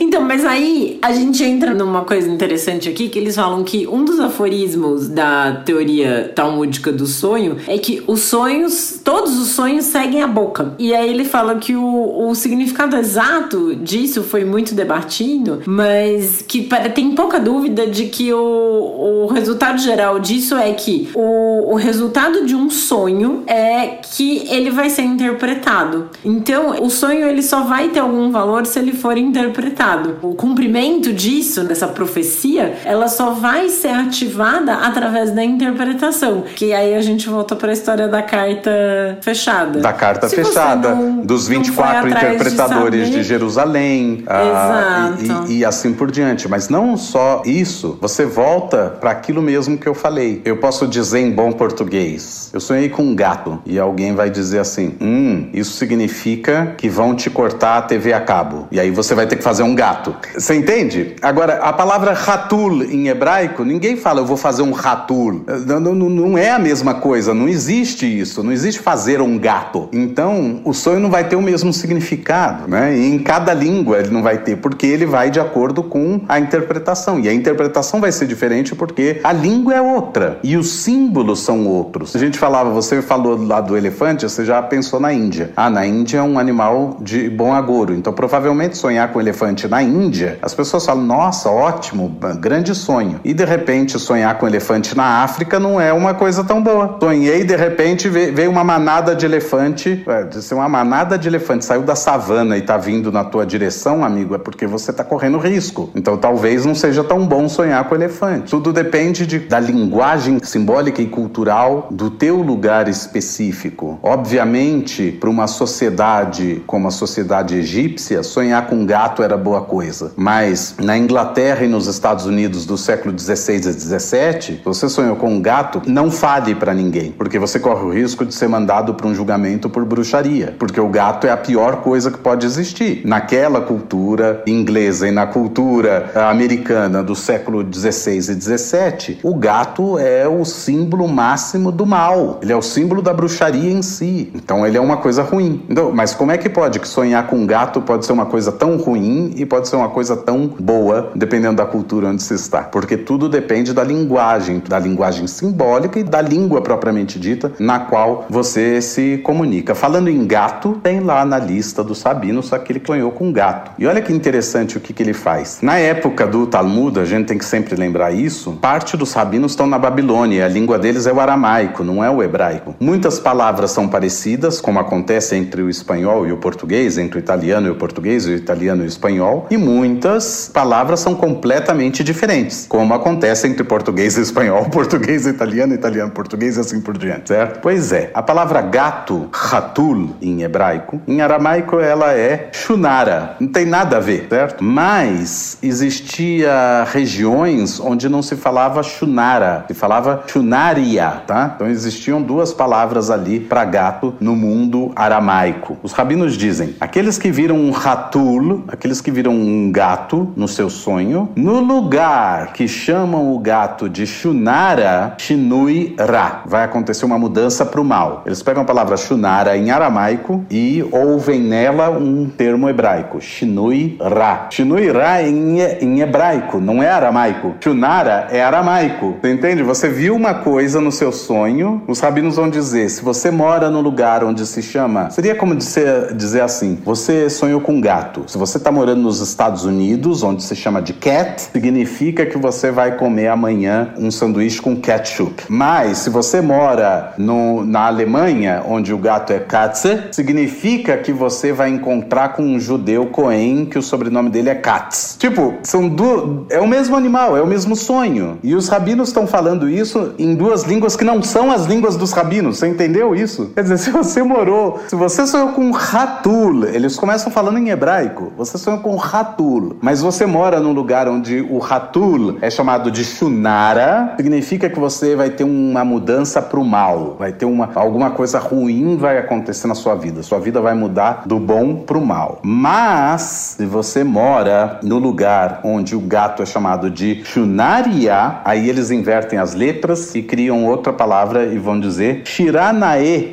Então, mas aí a gente entra numa coisa interessante aqui, que eles falam que um dos aforismos da teoria talmúdica do sonho é que os sonhos, todos os sonhos seguem a boca. E aí ele fala que o, o significado exato disso foi muito debatido, mas que tem pouca dúvida de que o, o resultado geral disso é que o, o resultado de um sonho é que ele vai ser interpretado. Então, o sonho ele só vai ter algum valor se ele for interpretado. O cumprimento disso, dessa profecia, ela só vai ser ativada através da interpretação. Que aí a gente volta para a história da carta fechada. Da carta se fechada, não, dos 24 interpretadores de, de Jerusalém. Ah, e, e, e assim por diante. Mas não só isso, você volta para aquilo mesmo que eu falei. Eu posso dizer em bom português: eu sonhei com um gato. E alguém vai dizer assim: hum, isso significa que vão te cortar a TV a cabo. E aí você vai ter que fazer um gato. Você entende? Agora, a palavra ratul em hebraico, ninguém fala eu vou fazer um ratul. Não, não, não é a mesma coisa, não existe isso. Não existe fazer um gato. Então, o sonho não vai ter o mesmo significado, né? E em cada língua ele não vai ter, porque ele vai de acordo com a interpretação. E a interpretação vai ser diferente porque a língua é outra e os símbolos são outros. A gente falava, você falou lá do elefante, você já pensou na Índia. Ah, na Índia é um animal de bom agouro. Então, provavelmente sonhar com elefante na Índia, as pessoas falam: "Nossa, ótimo, grande sonho". E de repente sonhar com elefante na África não é uma coisa tão boa. Sonhei de repente veio uma manada de elefante, é, ser uma manada de elefante saiu da savana e tá vindo na tua direção, amigo, é porque você tá correndo risco. Então, talvez não seja tão bom sonhar com elefante. Tudo depende de, da linguagem simbólica e cultural do teu lugar específico. Obviamente, para uma sociedade como a sociedade egípcia, sonhar com gato era boa coisa. Mas na Inglaterra e nos Estados Unidos do século 16 e 17, você sonhou com um gato, não fale para ninguém, porque você corre o risco de ser mandado para um julgamento por bruxaria, porque o gato é a pior coisa que pode existir. Naquela cultura inglesa e na cultura americana do século 16 e 17, o gato é o símbolo máximo do mal. Ele é o símbolo da bruxaria em si. Então ele é uma coisa ruim. Então, mas como é que pode que sonhar com um gato pode ser uma coisa tão ruim e pode ser uma coisa tão boa, dependendo da cultura onde se está? Porque tudo depende da linguagem, da linguagem simbólica e da língua propriamente dita na qual você se comunica. Falando em gato, tem lá na lista dos sabinos aquele que sonhou com um gato. E olha que interessante o que, que ele faz. Na época do Talmud, a gente tem que sempre lembrar isso, parte dos rabinos estão na Babilônia, a língua deles é o aramaico, não é o hebraico. Muitas palavras são parecidas, como acontece entre o espanhol e o português, entre o italiano e o português, o italiano e o espanhol, e muitas palavras são completamente diferentes, como acontece entre português e espanhol, português e italiano, italiano, português e assim por diante, certo? Pois é, a palavra gato, ratul, em hebraico, em aramaico ela é shunara, não tem nada a ver, certo? Mas existia regiões onde não se falava shunara, se falava shunaria, tá? Então existiam duas palavras ali para gato no mundo aramaico. Os rabinos dizem: aqueles que viram um ratul, aqueles que viram um gato no seu sonho, no lugar que chamam o gato de shunara, shinui ra, vai acontecer uma mudança para o mal. Eles pegam a palavra shunara em aramaico e ouvem nela um termo hebraico, shinui ra. Shinui ra em, em hebraico, não é aramaico. Shunara é aramaico. Você entende? Você viu uma coisa no seu sonho, os rabinos vão dizer: se você mora num lugar onde se chama. Seria como dizer, dizer assim: você sonhou com um gato. Se você está morando nos Estados Unidos, onde se chama de cat, significa que você vai comer amanhã um sanduíche com ketchup. Mas se você mora no, na Alemanha, onde o gato é Katze, significa que você vai encontrar com um judeu Cohen, que o sobrenome dele é Katz. Tipo, são do, é o mesmo animal, é o mesmo sonho. E os rabinos estão falando isso em duas línguas que não são as línguas dos rabinos. Você entendeu isso? Quer dizer, se você morou, se você sonhou com ratul, eles começam falando em hebraico. Você sonhou com ratul, mas você mora num lugar onde o ratul é chamado de shunara, significa que você vai ter uma mudança para o mal, vai ter uma alguma coisa ruim vai acontecer na sua vida. Sua vida vai mudar do bom para o mal. Mas se você mora no lugar onde o gato é chamado de shunaria, aí eles invertem as letras e criam outra palavra e vão dizer shiranae,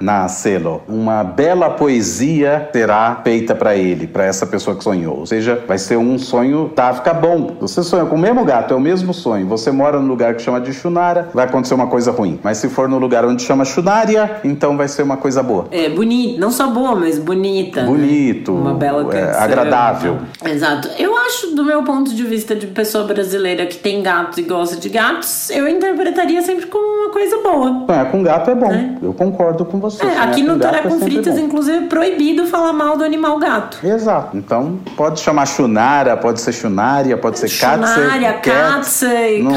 na selo. Uma bela poesia será feita para ele, para essa pessoa pessoa que sonhou. Ou seja, vai ser um sonho, tá, fica bom. Você sonha com o mesmo gato, é o mesmo sonho. Você mora no lugar que chama de Shunara, vai acontecer uma coisa ruim. Mas se for no lugar onde chama Shunaria, então vai ser uma coisa boa. É bonito, não só boa, mas bonita. Bonito. Né? Uma bela é, canção. É, agradável. Exato. Eu acho, do meu ponto de vista de pessoa brasileira que tem gatos e gosta de gatos, eu interpretaria sempre como uma coisa boa. Sonhar com gato é bom. É. Eu concordo com você. É, aqui no Toré com é Fritas, inclusive, é proibido falar mal do animal gato. Exato. Então, pode chamar Shunara, pode ser Shunária, pode ser Katze. Katze,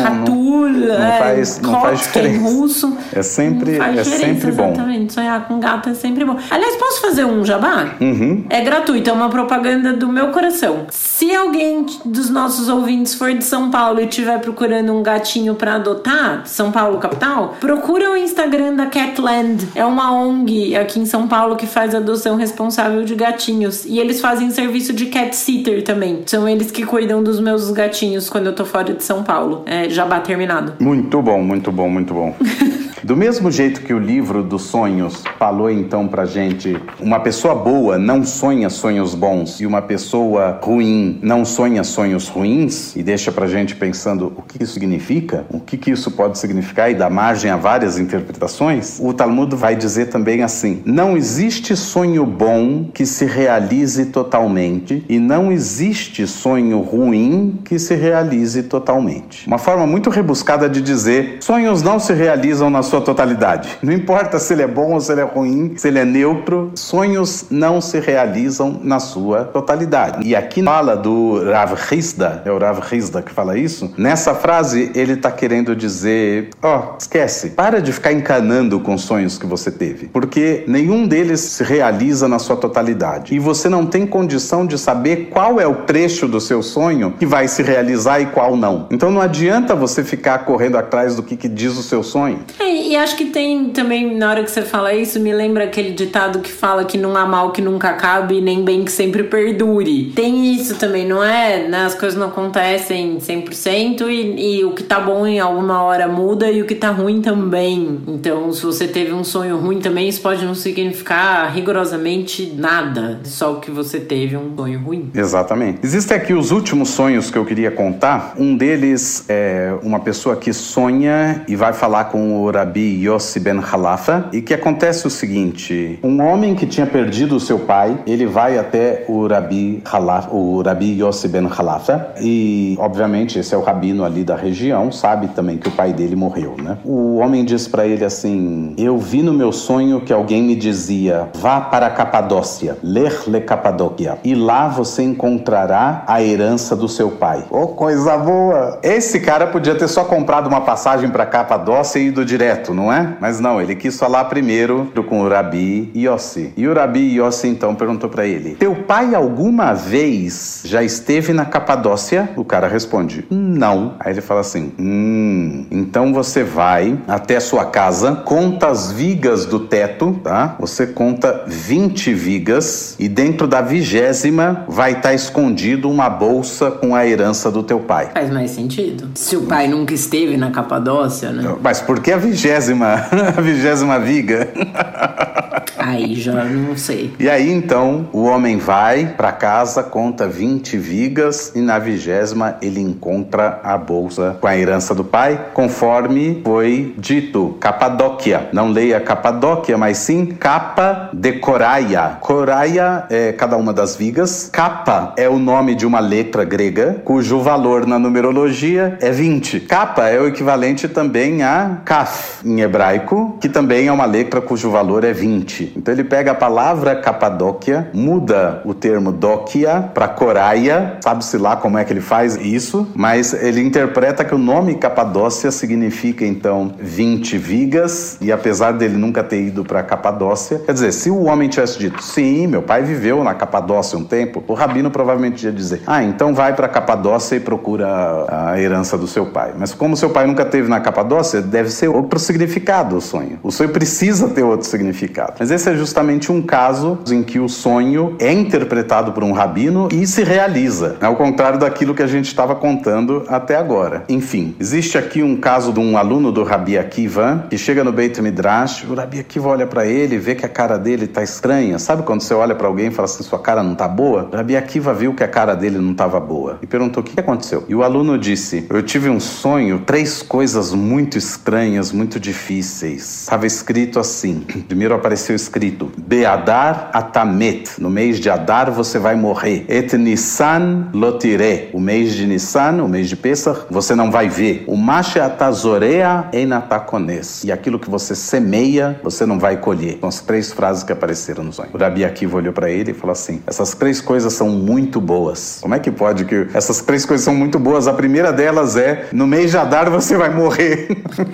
Katul, não, não, faz, não faz diferença. russo. É sempre, é sempre bom. Exatamente. Sonhar com gato é sempre bom. Aliás, posso fazer um jabá? Uhum. É gratuito, é uma propaganda do meu coração. Se alguém dos nossos ouvintes for de São Paulo e estiver procurando um gatinho para adotar, São Paulo capital, procura o Instagram da Catland. É uma ONG aqui em São Paulo que faz adoção responsável de gatinhos. E eles fazem serviço de cat sitter também. São eles que cuidam dos meus gatinhos quando eu tô fora de São Paulo. É jabá terminado. Muito bom, muito bom, muito bom. Do mesmo jeito que o livro dos sonhos falou então pra gente, uma pessoa boa não sonha sonhos bons e uma pessoa ruim não sonha sonhos ruins e deixa pra gente pensando o que isso significa, o que, que isso pode significar e dá margem a várias interpretações, o Talmud vai dizer também assim: não existe sonho bom que se realize totalmente e não existe sonho ruim que se realize totalmente. Uma forma muito rebuscada de dizer sonhos não se realizam na sua totalidade. Não importa se ele é bom ou se ele é ruim, se ele é neutro, sonhos não se realizam na sua totalidade. E aqui fala do Rav Hizda, é o Rav Hizda que fala isso. Nessa frase ele está querendo dizer, ó, oh, esquece, para de ficar encanando com sonhos que você teve, porque nenhum deles se realiza na sua totalidade. E você não tem condição de saber qual é o trecho do seu sonho que vai se realizar e qual não. Então não adianta você ficar correndo atrás do que, que diz o seu sonho. É, e acho que tem também, na hora que você fala isso, me lembra aquele ditado que fala que não há mal que nunca acabe, nem bem que sempre perdure. Tem isso também, não é? Né? As coisas não acontecem 100% e, e o que tá bom em alguma hora muda e o que tá ruim também. Então, se você teve um sonho ruim também, isso pode não significar rigorosamente nada, só o que você teve um sonho ruim. Exatamente. Existem aqui os últimos sonhos que eu queria contar. Um deles é uma pessoa que sonha e vai falar com o Rabi Rabi Yossi ben Halafa, e que acontece o seguinte: um homem que tinha perdido o seu pai, ele vai até o Rabi Halafa, o Rabi Yossi ben Halafa, e obviamente esse é o rabino ali da região, sabe também que o pai dele morreu, né? O homem diz para ele assim: Eu vi no meu sonho que alguém me dizia: vá para a Capadócia, ler le Capadóquia, e lá você encontrará a herança do seu pai. Oh, coisa boa! Esse cara podia ter só comprado uma passagem para Capadócia e ido direto não é? Mas não, ele quis falar primeiro com o Rabi Yossi. E o Rabi Yossi então perguntou para ele: Teu pai alguma vez já esteve na Capadócia? O cara responde: Não. Aí ele fala assim: Hum, então você vai até sua casa, conta as vigas do teto, tá? Você conta 20 vigas e dentro da vigésima vai estar tá escondido uma bolsa com a herança do teu pai. Faz mais sentido. Se o pai nunca esteve na Capadócia, né? Mas por que a vigésima? Vigésima, vigésima viga. Aí já não sei. E aí então o homem vai para casa, conta 20 vigas e na vigésima ele encontra a bolsa com a herança do pai, conforme foi dito, Capadóquia. Não leia Capadóquia, mas sim Capa de Coraia. Coraia é cada uma das vigas. Capa é o nome de uma letra grega, cujo valor na numerologia é 20. Capa é o equivalente também a Kaf em hebraico, que também é uma letra cujo valor é 20. Então ele pega a palavra Capadóquia, muda o termo Dóquia para Coraia, sabe-se lá como é que ele faz isso, mas ele interpreta que o nome Capadócia significa então 20 vigas, e apesar dele nunca ter ido para Capadócia, quer dizer, se o homem tivesse dito, sim, meu pai viveu na Capadócia um tempo, o rabino provavelmente ia dizer, ah, então vai para Capadócia e procura a herança do seu pai. Mas como seu pai nunca teve na Capadócia, deve ser outro significado o sonho. O sonho precisa ter outro significado. Mas esse esse é justamente um caso em que o sonho é interpretado por um rabino e se realiza, ao contrário daquilo que a gente estava contando até agora. Enfim, existe aqui um caso de um aluno do Rabi Akiva que chega no Beit Midrash, o Rabi Akiva olha para ele, vê que a cara dele tá estranha. Sabe quando você olha para alguém e fala assim, sua cara não tá boa? O Rabi Akiva viu que a cara dele não estava boa e perguntou o que aconteceu. E o aluno disse: Eu tive um sonho, três coisas muito estranhas, muito difíceis. Estava escrito assim: primeiro apareceu escrito Beadar Atamet. No mês de Adar você vai morrer. Et Nissan Lotire. O mês de Nissan, o mês de Pesach, você não vai ver. O Mashe Atazorea Enatakones. E aquilo que você semeia, você não vai colher. São as três frases que apareceram no sonho. O Rabi Akiva olhou para ele e falou assim: Essas três coisas são muito boas. Como é que pode que essas três coisas são muito boas? A primeira delas é: no mês de Adar você vai morrer.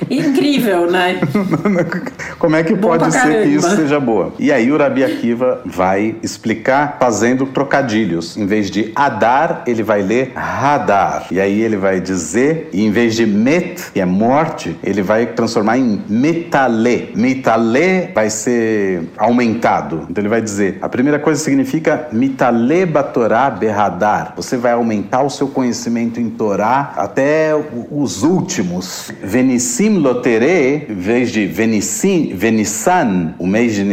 Incrível, né? Como é que Bom pode ser que isso seja boa? E aí o Rabi Akiva vai explicar fazendo trocadilhos. Em vez de Adar, ele vai ler Radar. E aí ele vai dizer, e em vez de Met, que é morte, ele vai transformar em Metale. Metale vai ser aumentado. Então ele vai dizer, a primeira coisa significa Mitale Batorá Berradar. Você vai aumentar o seu conhecimento em Torá até os últimos. Venissim Lotere, em vez de Venissim, Venissan, o mês de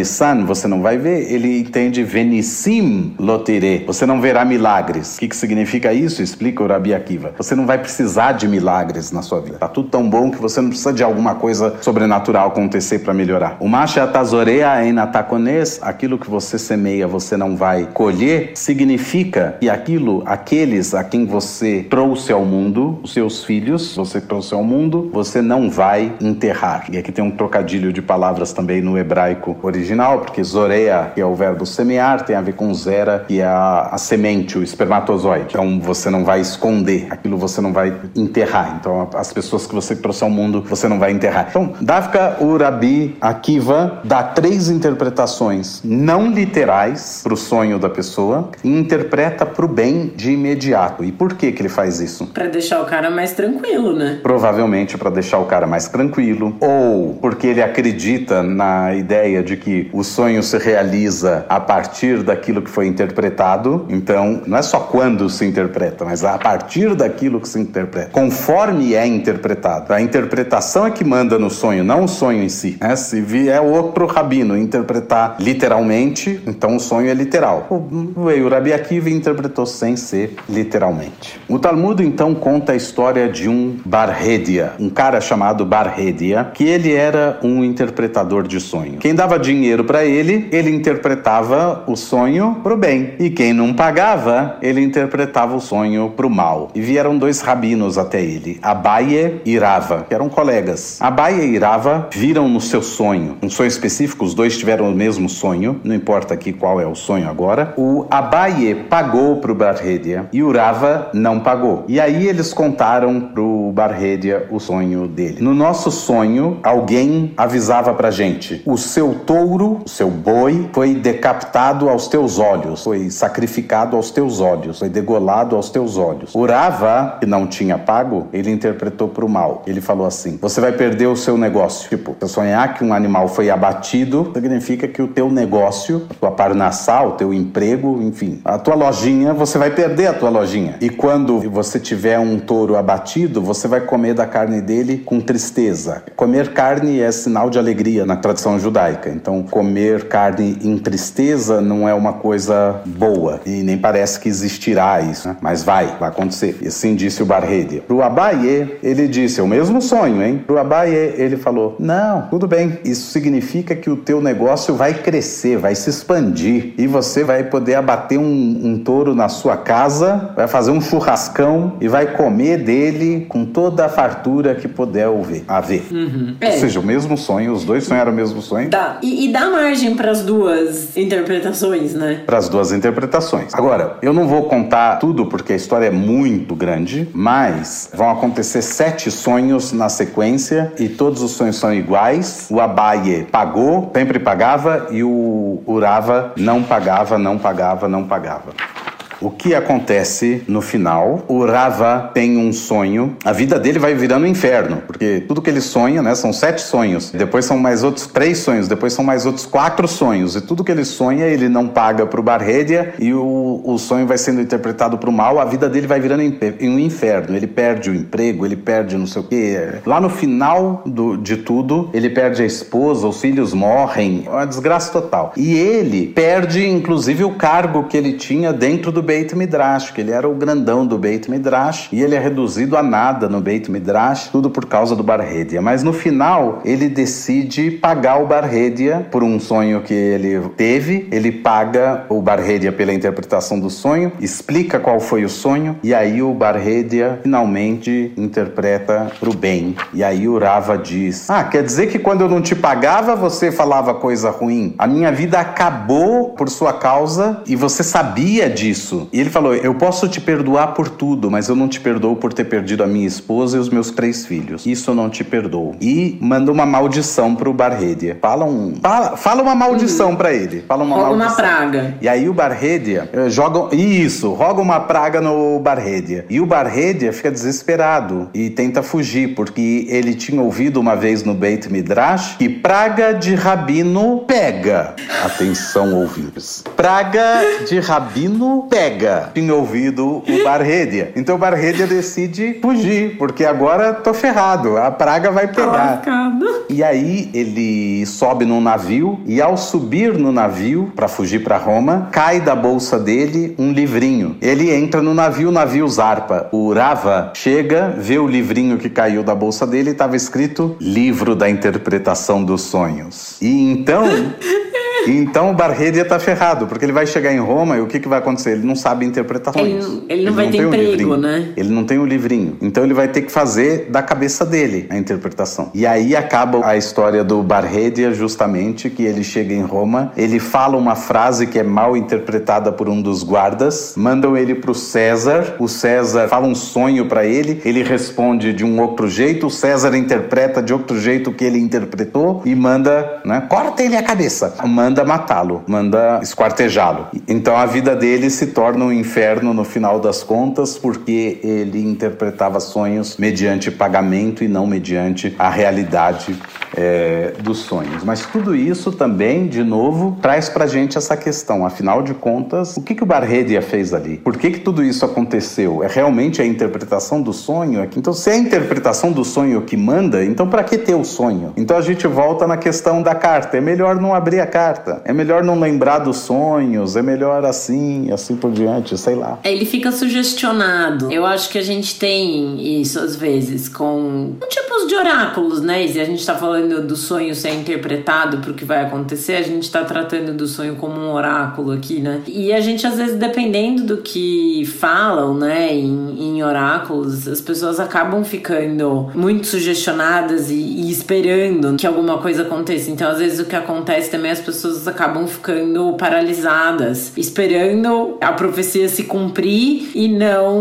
Você não vai ver, ele entende Venissim Lotere. Você não verá milagres. O que, que significa isso? Explica o Rabi Akiva. Você não vai precisar de milagres na sua vida. Tá tudo tão bom que você não precisa de alguma coisa sobrenatural acontecer para melhorar. O Masha Atazorea Enatakones, aquilo que você semeia, você não vai colher, significa que aquilo, aqueles a quem você trouxe ao mundo, os seus filhos, você trouxe ao mundo, você não vai enterrar. E aqui tem um trocadilho de palavras também no hebraico original, porque Zorea, que é o verbo semear, tem a ver com Zera, que é a, a semente, o espermatozoide. Então você não vai esconder, aquilo você não vai enterrar. Então as pessoas que você trouxe ao mundo, você não vai enterrar. Então, Dafka Urabi Akiva dá três interpretações não literais para o sonho da pessoa e interpreta para o bem de imediato. E por que que ele faz isso? Para deixar o cara mais tranquilo, né? Provavelmente para deixar o cara mais tranquilo ou porque ele acredita na ideia de que o sonho se realiza a partir daquilo que foi interpretado. Então, não é só quando se interpreta, mas a partir daquilo que se interpreta, conforme é interpretado. A interpretação é que manda no sonho, não o sonho em si. Né? Se vier outro rabino interpretar literalmente, então o sonho é literal. O Rabi Akiva interpretou sem ser literalmente. O Talmud então conta a história de um Barredia, um cara chamado Barredia, que ele era um interpretador de sonho. Quem dava dinheiro para ele, ele interpretava o sonho pro bem. E quem não pagava, ele interpretava o sonho pro mal. E vieram dois rabinos até ele, Abaye e Rava, que eram colegas. Abaye e Rava viram no seu sonho, um sonho específico, os dois tiveram o mesmo sonho, não importa aqui qual é o sonho agora. O Abaye pagou pro Barredia e o Rava não pagou. E aí eles contaram pro Barredia o sonho dele. No nosso sonho, alguém avisava pra gente: o seu touro, o seu boi, foi decapitado aos teus olhos, foi sacrificado aos teus olhos, foi degolado aos teus olhos. O Rava, que não tinha pago, ele interpretou pro mal. Ele falou assim: você vai perder o seu negócio. Tipo, se sonhar que um animal foi abatido, significa que o teu negócio, a tua parnassá, o teu emprego, enfim, a tua lojinha, você vai perder a tua lojinha. E quando você tiver um touro abatido, você vai comer da carne dele com tristeza. Comer carne é sinal de alegria na tradição judaica. Então, comer carne em tristeza não é uma coisa boa e nem parece que existirá isso, né? mas vai, vai acontecer. E assim disse o Barredia. Pro Abaye, ele disse, é o mesmo sonho, hein? Pro Abaye, ele falou, não, tudo bem, isso significa que o teu negócio vai crescer, vai se expandir e você vai poder abater um, um touro na sua casa, vai fazer um churrascão e vai comer dele com toda a fartura que puder haver. Uhum. Ou É. seja, o mesmo sonho, os dois sonharam o mesmo sonho. Dá. E, e dá margem para as duas interpretações, né? para as duas interpretações. Agora, eu não vou contar tudo porque a história é muito grande, mas vão acontecer sete sonhos na sequência e todos os sonhos são iguais. O Abaye pagou, sempre pagava, e o Urava não pagava, não pagava, não pagava. O que acontece no final? O Rava tem um sonho, a vida dele vai virando um inferno, porque tudo que ele sonha, né, são sete sonhos, depois são mais outros três sonhos, depois são mais outros quatro sonhos, e tudo que ele sonha ele não paga pro Barredia e o, o sonho vai sendo interpretado pro mal, a vida dele vai virando um inferno, ele perde o emprego, ele perde não sei o que. Lá no final do, de tudo, ele perde a esposa, os filhos morrem, é uma desgraça total. E ele perde, inclusive, o cargo que ele tinha dentro do Beit Midrash, que ele era o grandão do Beit Midrash, e ele é reduzido a nada no Beit Midrash, tudo por causa do Barredia. Mas no final, ele decide pagar o Barredia por um sonho que ele teve, ele paga o Barredia pela interpretação do sonho, explica qual foi o sonho, e aí o Barredia finalmente interpreta para o bem. E aí o Rava diz: Ah, quer dizer que quando eu não te pagava, você falava coisa ruim? A minha vida acabou por sua causa e você sabia disso. E ele falou: Eu posso te perdoar por tudo, mas eu não te perdoo por ter perdido a minha esposa e os meus três filhos. Isso eu não te perdoo. E manda uma maldição pro Barredia. Fala um. Fala, fala uma maldição uhum. para ele. Fala uma roga maldição. uma praga. E aí o Barredia eh, joga. Isso, roga uma praga no Barredia. E o Barredia fica desesperado e tenta fugir, porque ele tinha ouvido uma vez no Beit Midrash que praga de rabino pega. Atenção, ouvintes. Praga de rabino pega. Tinha ouvido o Barredia. Então o Barredia decide fugir, porque agora tô ferrado. A praga vai pegar. E aí ele sobe num navio e ao subir no navio para fugir para Roma, cai da bolsa dele um livrinho. Ele entra no navio, o navio zarpa. O Rava chega, vê o livrinho que caiu da bolsa dele e estava escrito Livro da Interpretação dos Sonhos. E então Então o Barredia tá ferrado, porque ele vai chegar em Roma e o que, que vai acontecer? Ele não sabe interpretar ele, sonhos. Ele, não vai ter um emprego, livrinho. né? Ele não tem o um livrinho. Então ele vai ter que fazer da cabeça dele a interpretação. E aí acaba a história do Barredia, justamente, que ele chega em Roma, ele fala uma frase que é mal interpretada por um dos guardas, mandam ele pro César, o César fala um sonho para ele, ele responde de um outro jeito, o César interpreta de outro jeito que ele interpretou e manda, né, corta ele a cabeça. Manda manda matá-lo, manda esquartejá-lo. Então a vida dele se torna um inferno no final das contas, porque ele interpretava sonhos mediante pagamento e não mediante a realidade é, dos sonhos. Mas tudo isso também, de novo, traz pra gente essa questão. Afinal de contas, o que, que o Barredia fez ali? Por que, que tudo isso aconteceu? É realmente a interpretação do sonho? Então, se é a interpretação do sonho que manda, então para que ter o sonho? Então a gente volta na questão da carta. É melhor não abrir a carta é melhor não lembrar dos sonhos, é melhor assim, assim por diante, sei lá. Ele fica sugestionado. Eu acho que a gente tem isso às vezes com tipos de oráculos, né? E se a gente tá falando do sonho ser interpretado pro que vai acontecer, a gente tá tratando do sonho como um oráculo aqui, né? E a gente às vezes, dependendo do que falam, né, em, em oráculos, as pessoas acabam ficando muito sugestionadas e, e esperando que alguma coisa aconteça. Então, às vezes, o que acontece também as pessoas acabam ficando paralisadas, esperando a profecia se cumprir e não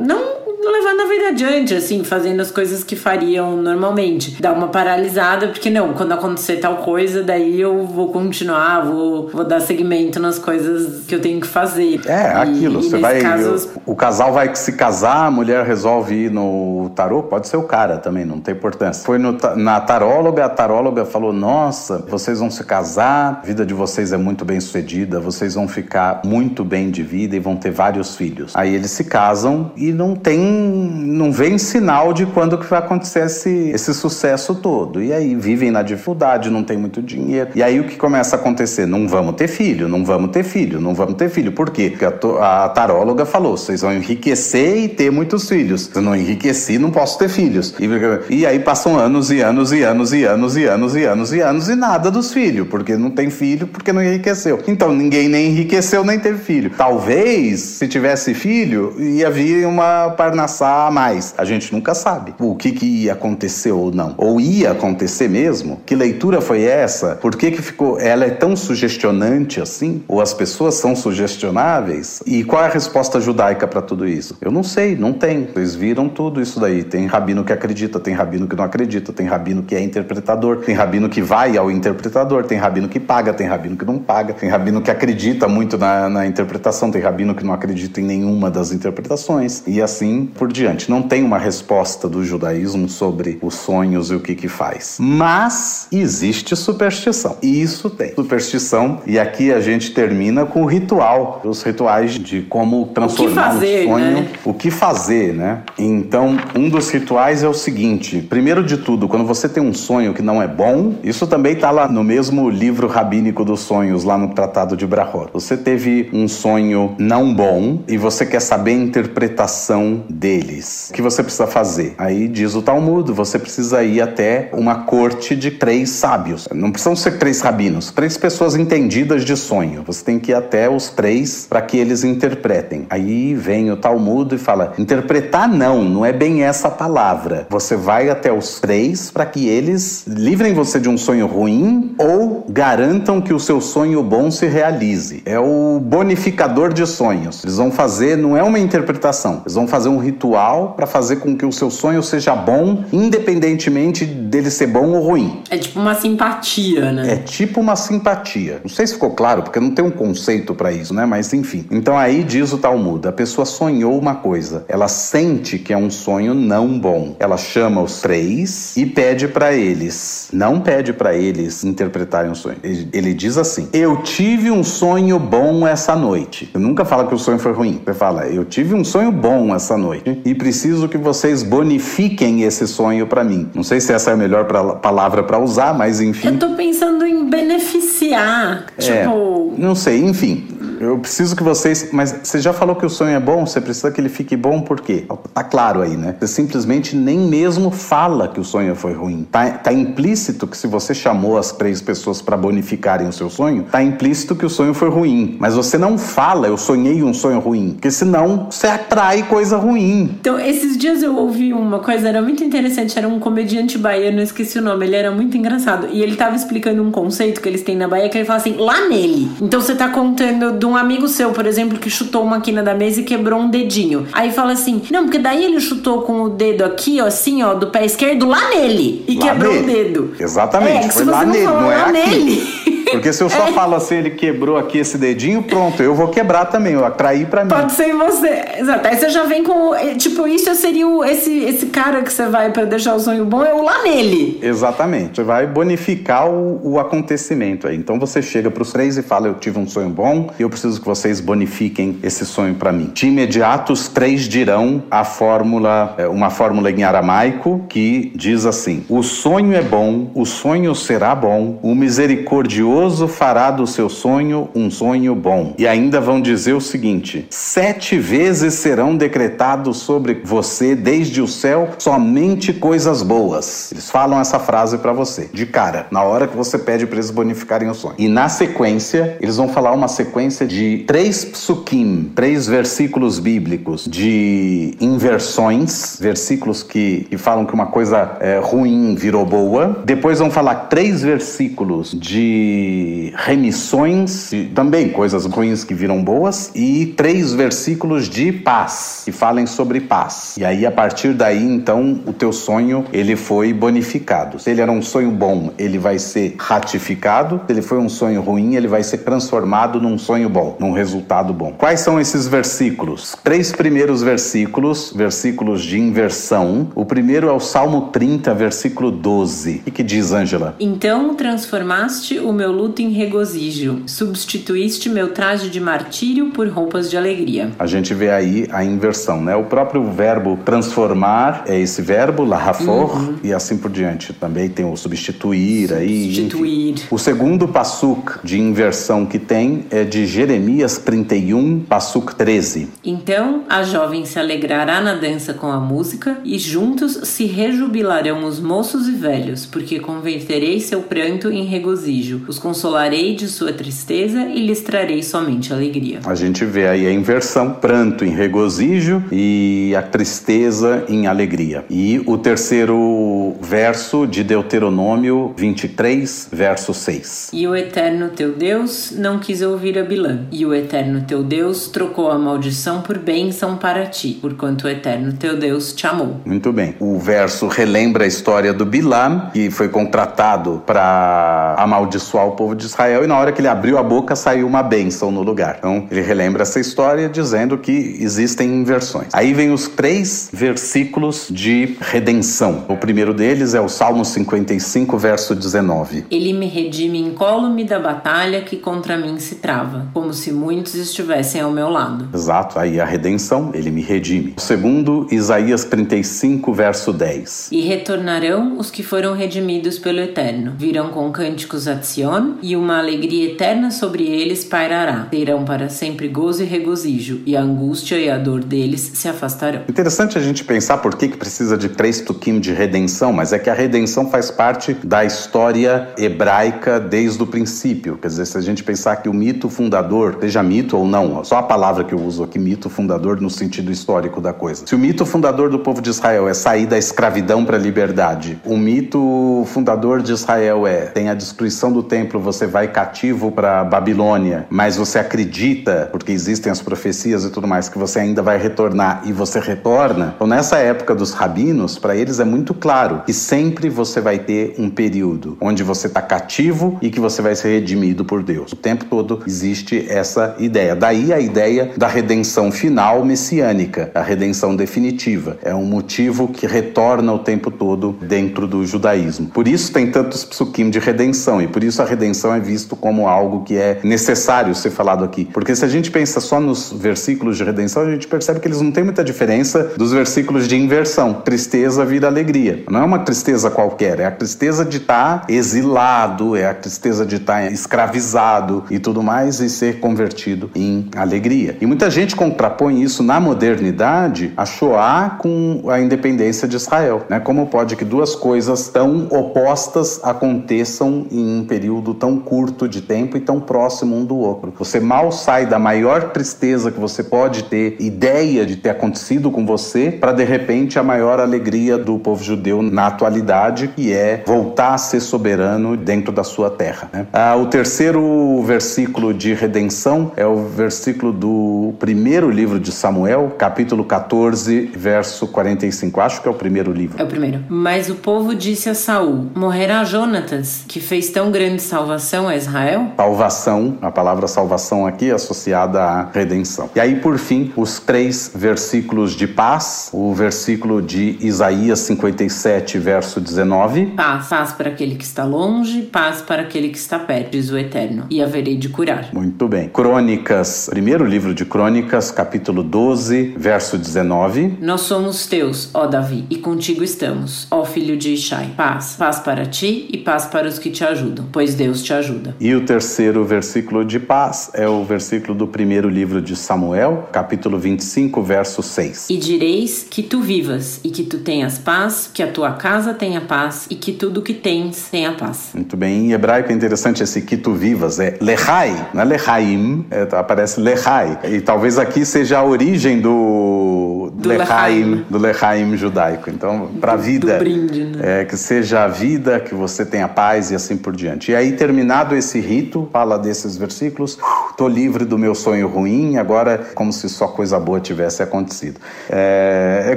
não levando a vida adiante, assim, fazendo as coisas que fariam normalmente. Dá uma paralisada, porque não, quando acontecer tal coisa, daí eu vou continuar, vou, vou dar seguimento nas coisas que eu tenho que fazer. É, e, aquilo, você vai. Caso... O, o casal vai se casar, a mulher resolve ir no tarô, pode ser o cara também, não tem importância. Foi no, na taróloga, a taróloga falou: Nossa, vocês vão se casar, a vida de vocês é muito bem sucedida, vocês vão ficar muito bem de vida e vão ter vários filhos. Aí eles se casam e não tem não vem sinal de quando que vai acontecer esse, esse sucesso todo. E aí vivem na dificuldade, não tem muito dinheiro. E aí o que começa a acontecer? Não vamos ter filho, não vamos ter filho, não vamos ter filho. Por quê? Porque a, a taróloga falou: vocês vão enriquecer e ter muitos filhos. Se não enriqueci, não posso ter filhos. E, e aí passam anos e anos e anos e anos e anos e anos e anos e nada dos filhos, porque não tem filho, porque não enriqueceu. Então ninguém nem enriqueceu nem teve filho. Talvez, se tivesse filho, ia vir uma parna Parnassá mais. A gente nunca sabe o que, que ia acontecer ou não. Ou ia acontecer mesmo? Que leitura foi essa? Por que, que ficou. Ela é tão sugestionante assim? Ou as pessoas são sugestionáveis? E qual é a resposta judaica para tudo isso? Eu não sei, não tem. Vocês viram tudo isso daí. Tem rabino que acredita, tem rabino que não acredita, tem rabino que é interpretador, tem rabino que vai ao interpretador, tem rabino que paga, tem rabino que não paga, tem rabino que acredita muito na, na interpretação, tem rabino que não acredita em nenhuma das interpretações e assim por diante. Não tem uma resposta do judaísmo sobre os sonhos e o que que faz. Mas existe superstição. E isso tem. Superstição e aqui a gente termina com o ritual, os rituais de como transformar fazer, um sonho, né? o que fazer, né? Então, um dos rituais é o seguinte: primeiro de tudo, quando você tem um sonho que não é bom, isso também está lá no mesmo livro rabínico dos sonhos, lá no Tratado de Brahot. Você teve um sonho não bom e você quer saber a interpretação deles. O que você precisa fazer? Aí diz o Talmud, você precisa ir até uma corte de três sábios. Não precisam ser três rabinos, três pessoas entendidas de sonho. Você tem que ir até os três para que eles interpretem. Aí vem o Talmud e fala: interpretar não, não é bem essa palavra. Você vai até os três para que eles livrem você de um sonho ruim ou garantam que o seu sonho bom se realize. É o bonificador de sonhos. Eles vão fazer, não é uma interpretação, eles vão fazer um ritual para fazer com que o seu sonho seja bom, independentemente dele ser bom ou ruim. É tipo uma simpatia, né? É tipo uma simpatia. Não sei se ficou claro, porque não tem um conceito para isso, né? Mas enfim. Então aí diz o Talmud: a pessoa sonhou uma coisa, ela sente que é um sonho não bom. Ela chama os três e pede para eles, não pede para eles interpretarem o sonho. Ele, ele diz assim: Eu tive um sonho bom essa noite. Você nunca fala que o sonho foi ruim. Você fala: Eu tive um sonho bom essa noite e preciso que vocês bonifiquem esse sonho para mim. Não sei se essa é a melhor pra, palavra para usar, mas enfim. Eu tô pensando em beneficiar. É, tipo. Não sei, enfim. Eu preciso que vocês. Mas você já falou que o sonho é bom, você precisa que ele fique bom por quê? Tá claro aí, né? Você simplesmente nem mesmo fala que o sonho foi ruim. Tá, tá implícito que se você chamou as três pessoas para bonificarem o seu sonho, tá implícito que o sonho foi ruim. Mas você não fala, eu sonhei um sonho ruim. Porque senão você atrai coisa ruim. Então, esses dias eu ouvi uma coisa, era muito interessante. Era um comediante baiano, eu esqueci o nome, ele era muito engraçado. E ele tava explicando um conceito que eles têm na Bahia, que ele fala assim, lá nele. Então você tá contando do um amigo seu, por exemplo, que chutou uma quina da mesa e quebrou um dedinho. Aí fala assim: não, porque daí ele chutou com o dedo aqui, ó, assim, ó, do pé esquerdo, lá nele. E lá quebrou o dedo. Exatamente, é, foi lá nele, não é aqui. Nele. Porque se eu só é. falo assim, ele quebrou aqui esse dedinho, pronto, eu vou quebrar também, eu atraí para mim. Pode ser em você. Exato. Aí você já vem com. Tipo, isso seria o, esse, esse cara que você vai para deixar o sonho bom, é o lá nele. Exatamente. Você vai bonificar o, o acontecimento aí. Então você chega pros três e fala: Eu tive um sonho bom e eu preciso que vocês bonifiquem esse sonho para mim. De imediato, os três dirão a fórmula, é, uma fórmula em aramaico que diz assim: O sonho é bom, o sonho será bom, o misericordioso poderoso fará do seu sonho um sonho bom. E ainda vão dizer o seguinte: sete vezes serão decretados sobre você desde o céu somente coisas boas. Eles falam essa frase para você, de cara, na hora que você pede para eles bonificarem o sonho. E na sequência, eles vão falar uma sequência de três psukim, três versículos bíblicos de inversões, versículos que, que falam que uma coisa é, ruim virou boa. Depois vão falar três versículos de remissões, também coisas ruins que viram boas, e três versículos de paz, que falem sobre paz. E aí, a partir daí, então, o teu sonho, ele foi bonificado. Se ele era um sonho bom, ele vai ser ratificado. Se ele foi um sonho ruim, ele vai ser transformado num sonho bom, num resultado bom. Quais são esses versículos? Três primeiros versículos, versículos de inversão. O primeiro é o Salmo 30, versículo 12. O que diz, Ângela? Então transformaste o meu luto em regozijo. Substituíste meu traje de martírio por roupas de alegria. A gente vê aí a inversão, né? O próprio verbo transformar é esse verbo, lahafor, uhum. e assim por diante. Também tem o substituir, aí. Substituir. O segundo passuk de inversão que tem é de Jeremias 31, passuk 13. Então a jovem se alegrará na dança com a música, e juntos se rejubilarão os moços e velhos, porque converterei seu pranto em regozijo. Os consolarei de sua tristeza e lhes trarei somente alegria. A gente vê aí a inversão: pranto em regozijo e a tristeza em alegria. E o terceiro verso de Deuteronômio 23, verso 6. E o eterno teu Deus não quis ouvir a Bilã, e o eterno teu Deus trocou a maldição por bênção para ti, porquanto o eterno teu Deus te amou. Muito bem. O verso relembra a história do Bilam, que foi contratado para amaldiçoar o povo de Israel, e na hora que ele abriu a boca saiu uma bênção no lugar. Então ele relembra essa história dizendo que existem inversões. Aí vem os três versículos de redenção. O primeiro deles é o Salmo 55, verso 19. Ele me redime incólume da batalha que contra mim se trava, como se muitos estivessem ao meu lado. Exato, aí a redenção, ele me redime. O segundo, Isaías 35, verso 10. E retornarão os que foram redimidos pelo Eterno. Virão com cânticos a Sion, e uma alegria eterna sobre eles pairará. Terão para sempre gozo e regozijo, e a angústia e a dor deles se afastarão. Interessante a gente pensar por que, que precisa de três tuquim de redenção, mas é que a redenção faz parte da história hebraica desde o princípio. Quer dizer, se a gente pensar que o mito fundador, seja mito ou não, só a palavra que eu uso aqui, mito fundador no sentido histórico da coisa. Se o mito fundador do povo de Israel é sair da escravidão para a liberdade, o mito fundador de Israel é tem a destruição do templo, você vai cativo para Babilônia, mas você acredita, porque existem as profecias e tudo mais, que você ainda vai retornar e você retorna. Então, nessa época dos rabinos, para eles é muito claro que sempre você vai ter um período onde você está cativo e que você vai ser redimido por Deus. O tempo todo existe essa ideia. Daí a ideia da redenção final messiânica, a redenção definitiva. É um motivo que retorna o tempo todo dentro do judaísmo. Por isso tem tantos psukim de redenção e por isso a redenção é visto como algo que é necessário ser falado aqui. Porque se a gente pensa só nos versículos de redenção, a gente percebe que eles não têm muita diferença dos versículos de inversão. Tristeza vira alegria. Não é uma tristeza qualquer, é a tristeza de estar exilado, é a tristeza de estar escravizado e tudo mais e ser convertido em alegria. E muita gente contrapõe isso na modernidade a Shoah com a independência de Israel. Né? Como pode que duas coisas tão opostas aconteçam em um período tão curto de tempo e tão próximo um do outro? Você mal sai da maior tristeza que você pode ter ideia de ter acontecido com você para de repente a maior alegria do povo judeu na atualidade, que é voltar a ser soberano dentro da sua terra. Né? Ah, o terceiro versículo de redenção é o versículo do primeiro livro de Samuel, capítulo 14, verso 45. Acho que é o primeiro livro. É o primeiro. Mas o povo disse a Saul: Morrerá Jonatas, que fez tão grande salvação a Israel? Salvação, a palavra salvação aqui é associada à redenção. E aí, por fim, os três versículos de paz, o versículo de Isaías 57, verso 19. Paz, paz para aquele que está longe, paz para aquele que está perto, diz o Eterno, e haverei de curar. Muito bem. Crônicas, primeiro livro de Crônicas, capítulo 12, verso 19. Nós somos teus, ó Davi, e contigo estamos, ó filho de Ishai. Paz, paz para ti e paz para os que te ajudam, pois Deus te ajuda. E o terceiro versículo de paz é o versículo do primeiro livro de Samuel, capítulo 25, verso 6. E direis que tu vivas e que tu tenhas paz, que a tua casa tenha paz e que tudo que tens tenha paz. Muito bem. Em hebraico é interessante esse que tu vivas, é lehai, não é lehaim, é, aparece lehai. E talvez aqui seja a origem do, Do lehaim, lehaim. do lehaim judaico. Então, para a vida, do brinde, né? é, que seja a vida, que você tenha paz e assim por diante. E aí, terminado esse rito, fala desses versículos, tô livre do meu sonho ruim, agora como se só coisa boa tivesse acontecido. É, é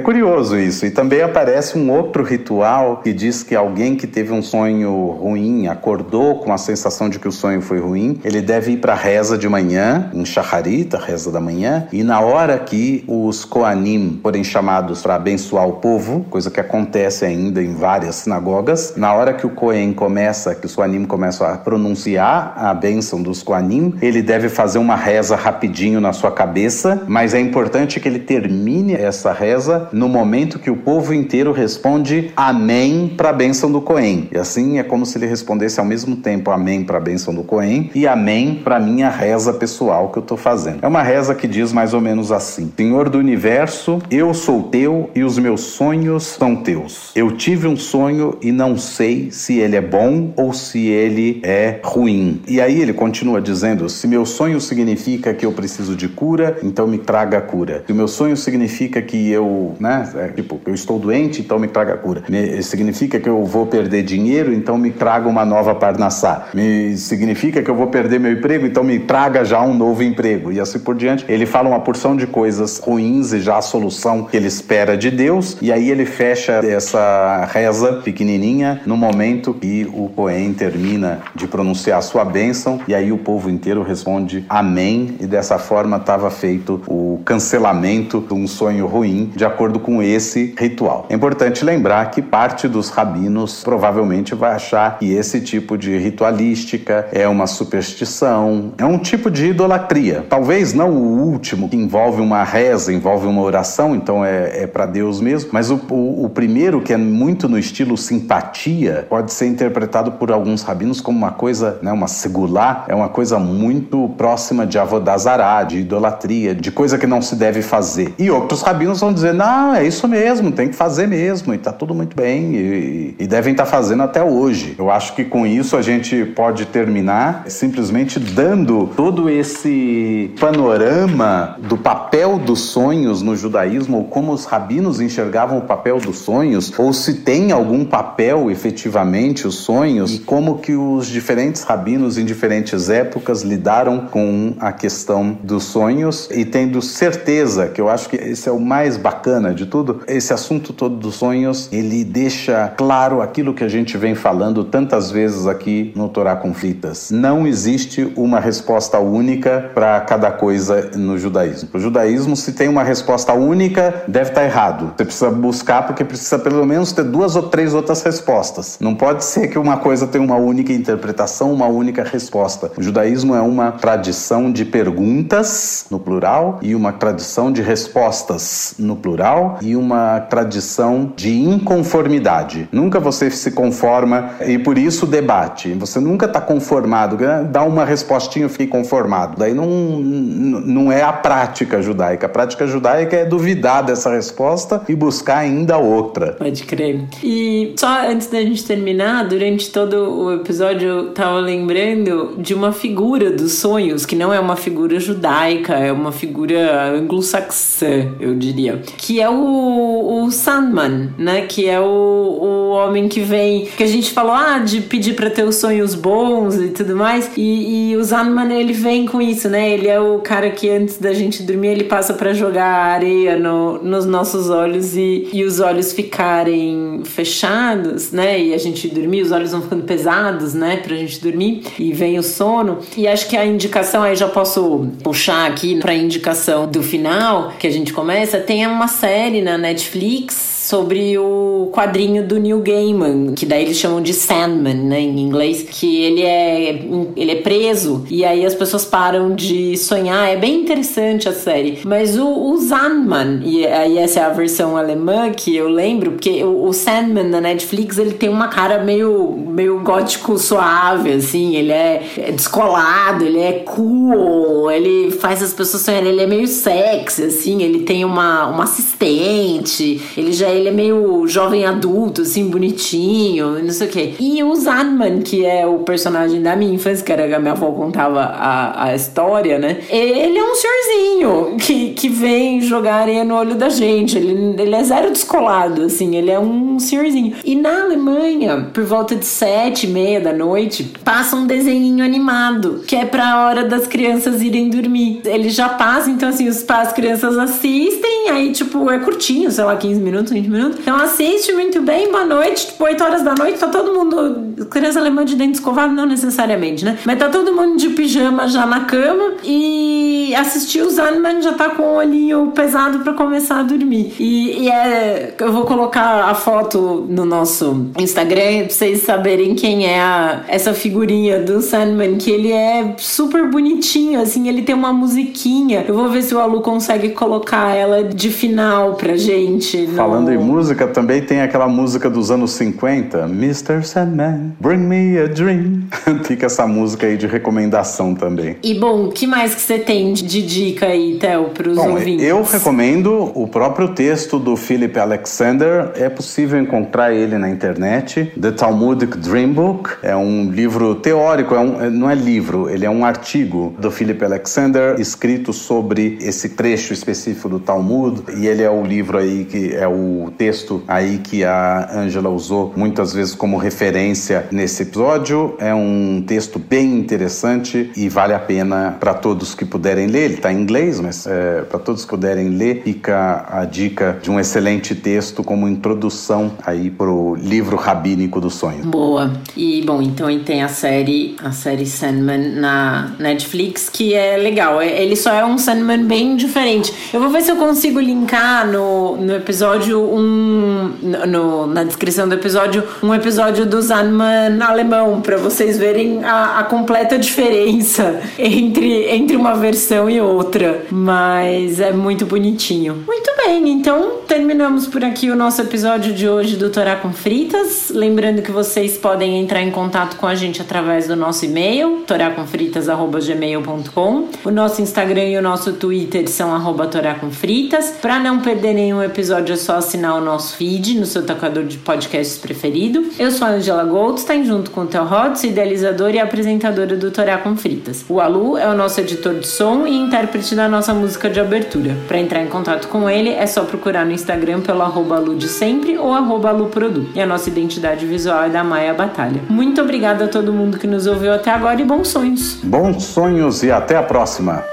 curioso isso. E também aparece um outro ritual que diz que alguém que teve um sonho ruim, acordou com a sensação de que o sonho foi ruim, ele deve ir para a reza de manhã, em Shacharit, a reza da manhã, e na hora que os Koanim forem chamados para abençoar o povo, coisa que acontece ainda em várias sinagogas, na hora que o Kohen começa, que os Koanim começam a pronunciar a bênção dos Koanim, ele deve fazer uma reza rapidinho na sua cabeça, mas é importante que ele termine essa reza no momento que o povo inteiro responde amém para a bênção do Cohen. E assim é como se ele respondesse ao mesmo tempo amém para a bênção do Cohen e amém para minha reza pessoal que eu estou fazendo. É uma reza que diz mais ou menos assim: Senhor do universo, eu sou teu e os meus sonhos são teus. Eu tive um sonho e não sei se ele é bom ou se ele é ruim. E aí ele continua dizendo: se meu sonho significa que eu preciso de cura, então me traga a cura. Se o meu sonho significa que eu, né, é, tipo, eu estou doente, então me traga a cura. Me, significa que eu vou perder dinheiro, então me traga uma nova parnassá. Me significa que eu vou perder meu emprego, então me traga já um novo emprego. E assim por diante. Ele fala uma porção de coisas ruins e já a solução que ele espera de Deus. E aí ele fecha essa reza pequenininha no momento que o Cohen termina de pronunciar sua bênção. E aí o povo inteiro responde amém. E dessa forma estava feito o cancelamento de um sonho ruim, de acordo com esse ritual. É importante lembrar que parte dos rabinos provavelmente vai achar que esse tipo de ritualística é uma superstição, é um tipo de idolatria. Talvez não o último, que envolve uma reza, envolve uma oração, então é, é para Deus mesmo, mas o, o, o, primeiro, que é muito no estilo simpatia, pode ser interpretado por alguns rabinos como uma coisa, né, uma segulá, é uma coisa muito próxima de avodazará, de idolatria, de coisa que não se deve fazer. E outros rabinos vão dizer, não, é isso mesmo, tem que fazer mesmo, e tá tudo muito bem, e, e devem estar tá fazendo até hoje. Eu acho que com isso a gente pode terminar simplesmente dando todo esse panorama do papel dos sonhos no judaísmo, ou como os rabinos enxergavam o papel dos sonhos, ou se tem algum papel efetivamente os sonhos, e como que os diferentes rabinos em diferentes épocas lidaram com a questão dos sonhos, e tendo certeza, que eu acho que esse é o mais bacana de tudo, esse assunto todo dos sonhos, ele deixa claro aquilo que a gente vem falando tantas vezes aqui no Torá Conflitas. Não existe uma resposta única para cada coisa no judaísmo. O judaísmo, se tem uma resposta única, deve estar errado. Você precisa buscar porque precisa pelo menos ter duas ou três outras respostas. Não pode ser que uma coisa tenha uma única interpretação, uma única resposta. O judaísmo é uma tradição de perguntas, no plural, e uma tradição de respostas, no plural, e uma tradição de inconformidade. Nunca você se conforma e por isso debate. Você nunca está conformado. Dá uma respostinha, eu fiquei conformado. Daí não, não é a prática judaica. A prática judaica é duvidar dessa resposta e buscar ainda outra. Pode crer. E só antes da gente terminar, durante todo o episódio eu tava lembrando de uma figura dos sonhos, que não é uma figura judaica, é uma figura anglo-saxã, eu diria. Que é o, o Sandman, né? Que é o, o homem que vem. Que a gente falou, ah, de pedir para ter os sonhos bons e tudo mais. E, e o Sandman, ele vem com isso, né? Ele é o cara que antes da gente dormir, ele passa para jogar areia no, nos nossos olhos e, e os olhos ficarem fechados, né? E a gente dormir, os olhos vão ficando pesados, né? Pra gente dormir. E vem o sono. E acho que a indicação, aí já posso puxar aqui pra indicação do final, que a gente começa, tem uma série na Netflix sobre o quadrinho do Neil Gaiman, que daí eles chamam de Sandman, né, em inglês, que ele é ele é preso e aí as pessoas param de sonhar. É bem interessante a série. Mas o, o Sandman, e aí essa é a versão alemã que eu lembro, porque o, o Sandman na Netflix, ele tem uma cara meio meio gótico suave assim, ele é, é descolado, ele é cool, ele faz as pessoas sonharem, ele é meio sexy assim, ele tem uma uma assistente, ele já ele é meio jovem adulto, assim, bonitinho, não sei o quê. E o Zanman, que é o personagem da minha infância, que era a minha avó contava a, a história, né? Ele é um senhorzinho que, que vem jogar areia no olho da gente. Ele, ele é zero descolado, assim, ele é um senhorzinho. E na Alemanha, por volta de sete e meia da noite, passa um desenho animado, que é pra hora das crianças irem dormir. Ele já passa, então assim, os, as crianças assistem, aí tipo, é curtinho, sei lá, 15 minutos, 20 minutos. Então assiste muito bem, boa noite. Tipo, 8 horas da noite, tá todo mundo. Criança alemã de dente escovado, não necessariamente, né? Mas tá todo mundo de pijama já na cama. E assistir o Zanman já tá com o olhinho pesado para começar a dormir. E, e, é. Eu vou colocar a foto no nosso Instagram pra vocês saberem quem é a, essa figurinha do Sandman, que ele é super bonitinho, assim, ele tem uma musiquinha. Eu vou ver se o Alu consegue colocar ela de final pra gente. No... De música, também tem aquela música dos anos 50, Mr. Sandman, Bring Me a Dream. Fica essa música aí de recomendação também. E bom, o que mais que você tem de dica aí, Theo, para os ouvintes? Eu recomendo o próprio texto do Philip Alexander. É possível encontrar ele na internet. The Talmudic Dream Book. É um livro teórico, é um, não é livro, ele é um artigo do Philip Alexander escrito sobre esse trecho específico do Talmud. E ele é o livro aí que é o texto aí que a Angela usou muitas vezes como referência nesse episódio. É um texto bem interessante e vale a pena para todos que puderem ler. Ele está em inglês, mas é, para todos que puderem ler, fica a dica de um excelente texto como introdução aí pro livro rabínico do sonho. Boa. E bom, então tem a série, a série Sandman na Netflix que é legal. É, ele só é um Sandman bem diferente. Eu vou ver se eu consigo linkar no, no episódio um no, na descrição do episódio um episódio do Sandman alemão para vocês verem a, a completa diferença entre entre uma versão e outra. Mas é muito bonitinho. Muito bem, então terminamos por aqui o nosso episódio de hoje do Torá com Fritas. Lembrando que vocês podem entrar em contato com a gente através do nosso e-mail, toracomfritas.gmail.com. O nosso Instagram e o nosso Twitter são arroba toracomfritas. Para não perder nenhum episódio, é só assinar o nosso feed no seu tocador de podcasts preferido. Eu sou a Angela Goldstein, junto com o Theo Rhodes, idealizadora e apresentadora do Torá com Fritas. O Alu é o nosso editor de som e intérprete da nossa música de abertura. Para entrar em contato com ele, é só procurar no Instagram pelo arroba Lu de sempre ou arroba Luprodu. E a nossa identidade visual é da Maia Batalha. Muito obrigada a todo mundo que nos ouviu até agora e bons sonhos. Bons sonhos e até a próxima.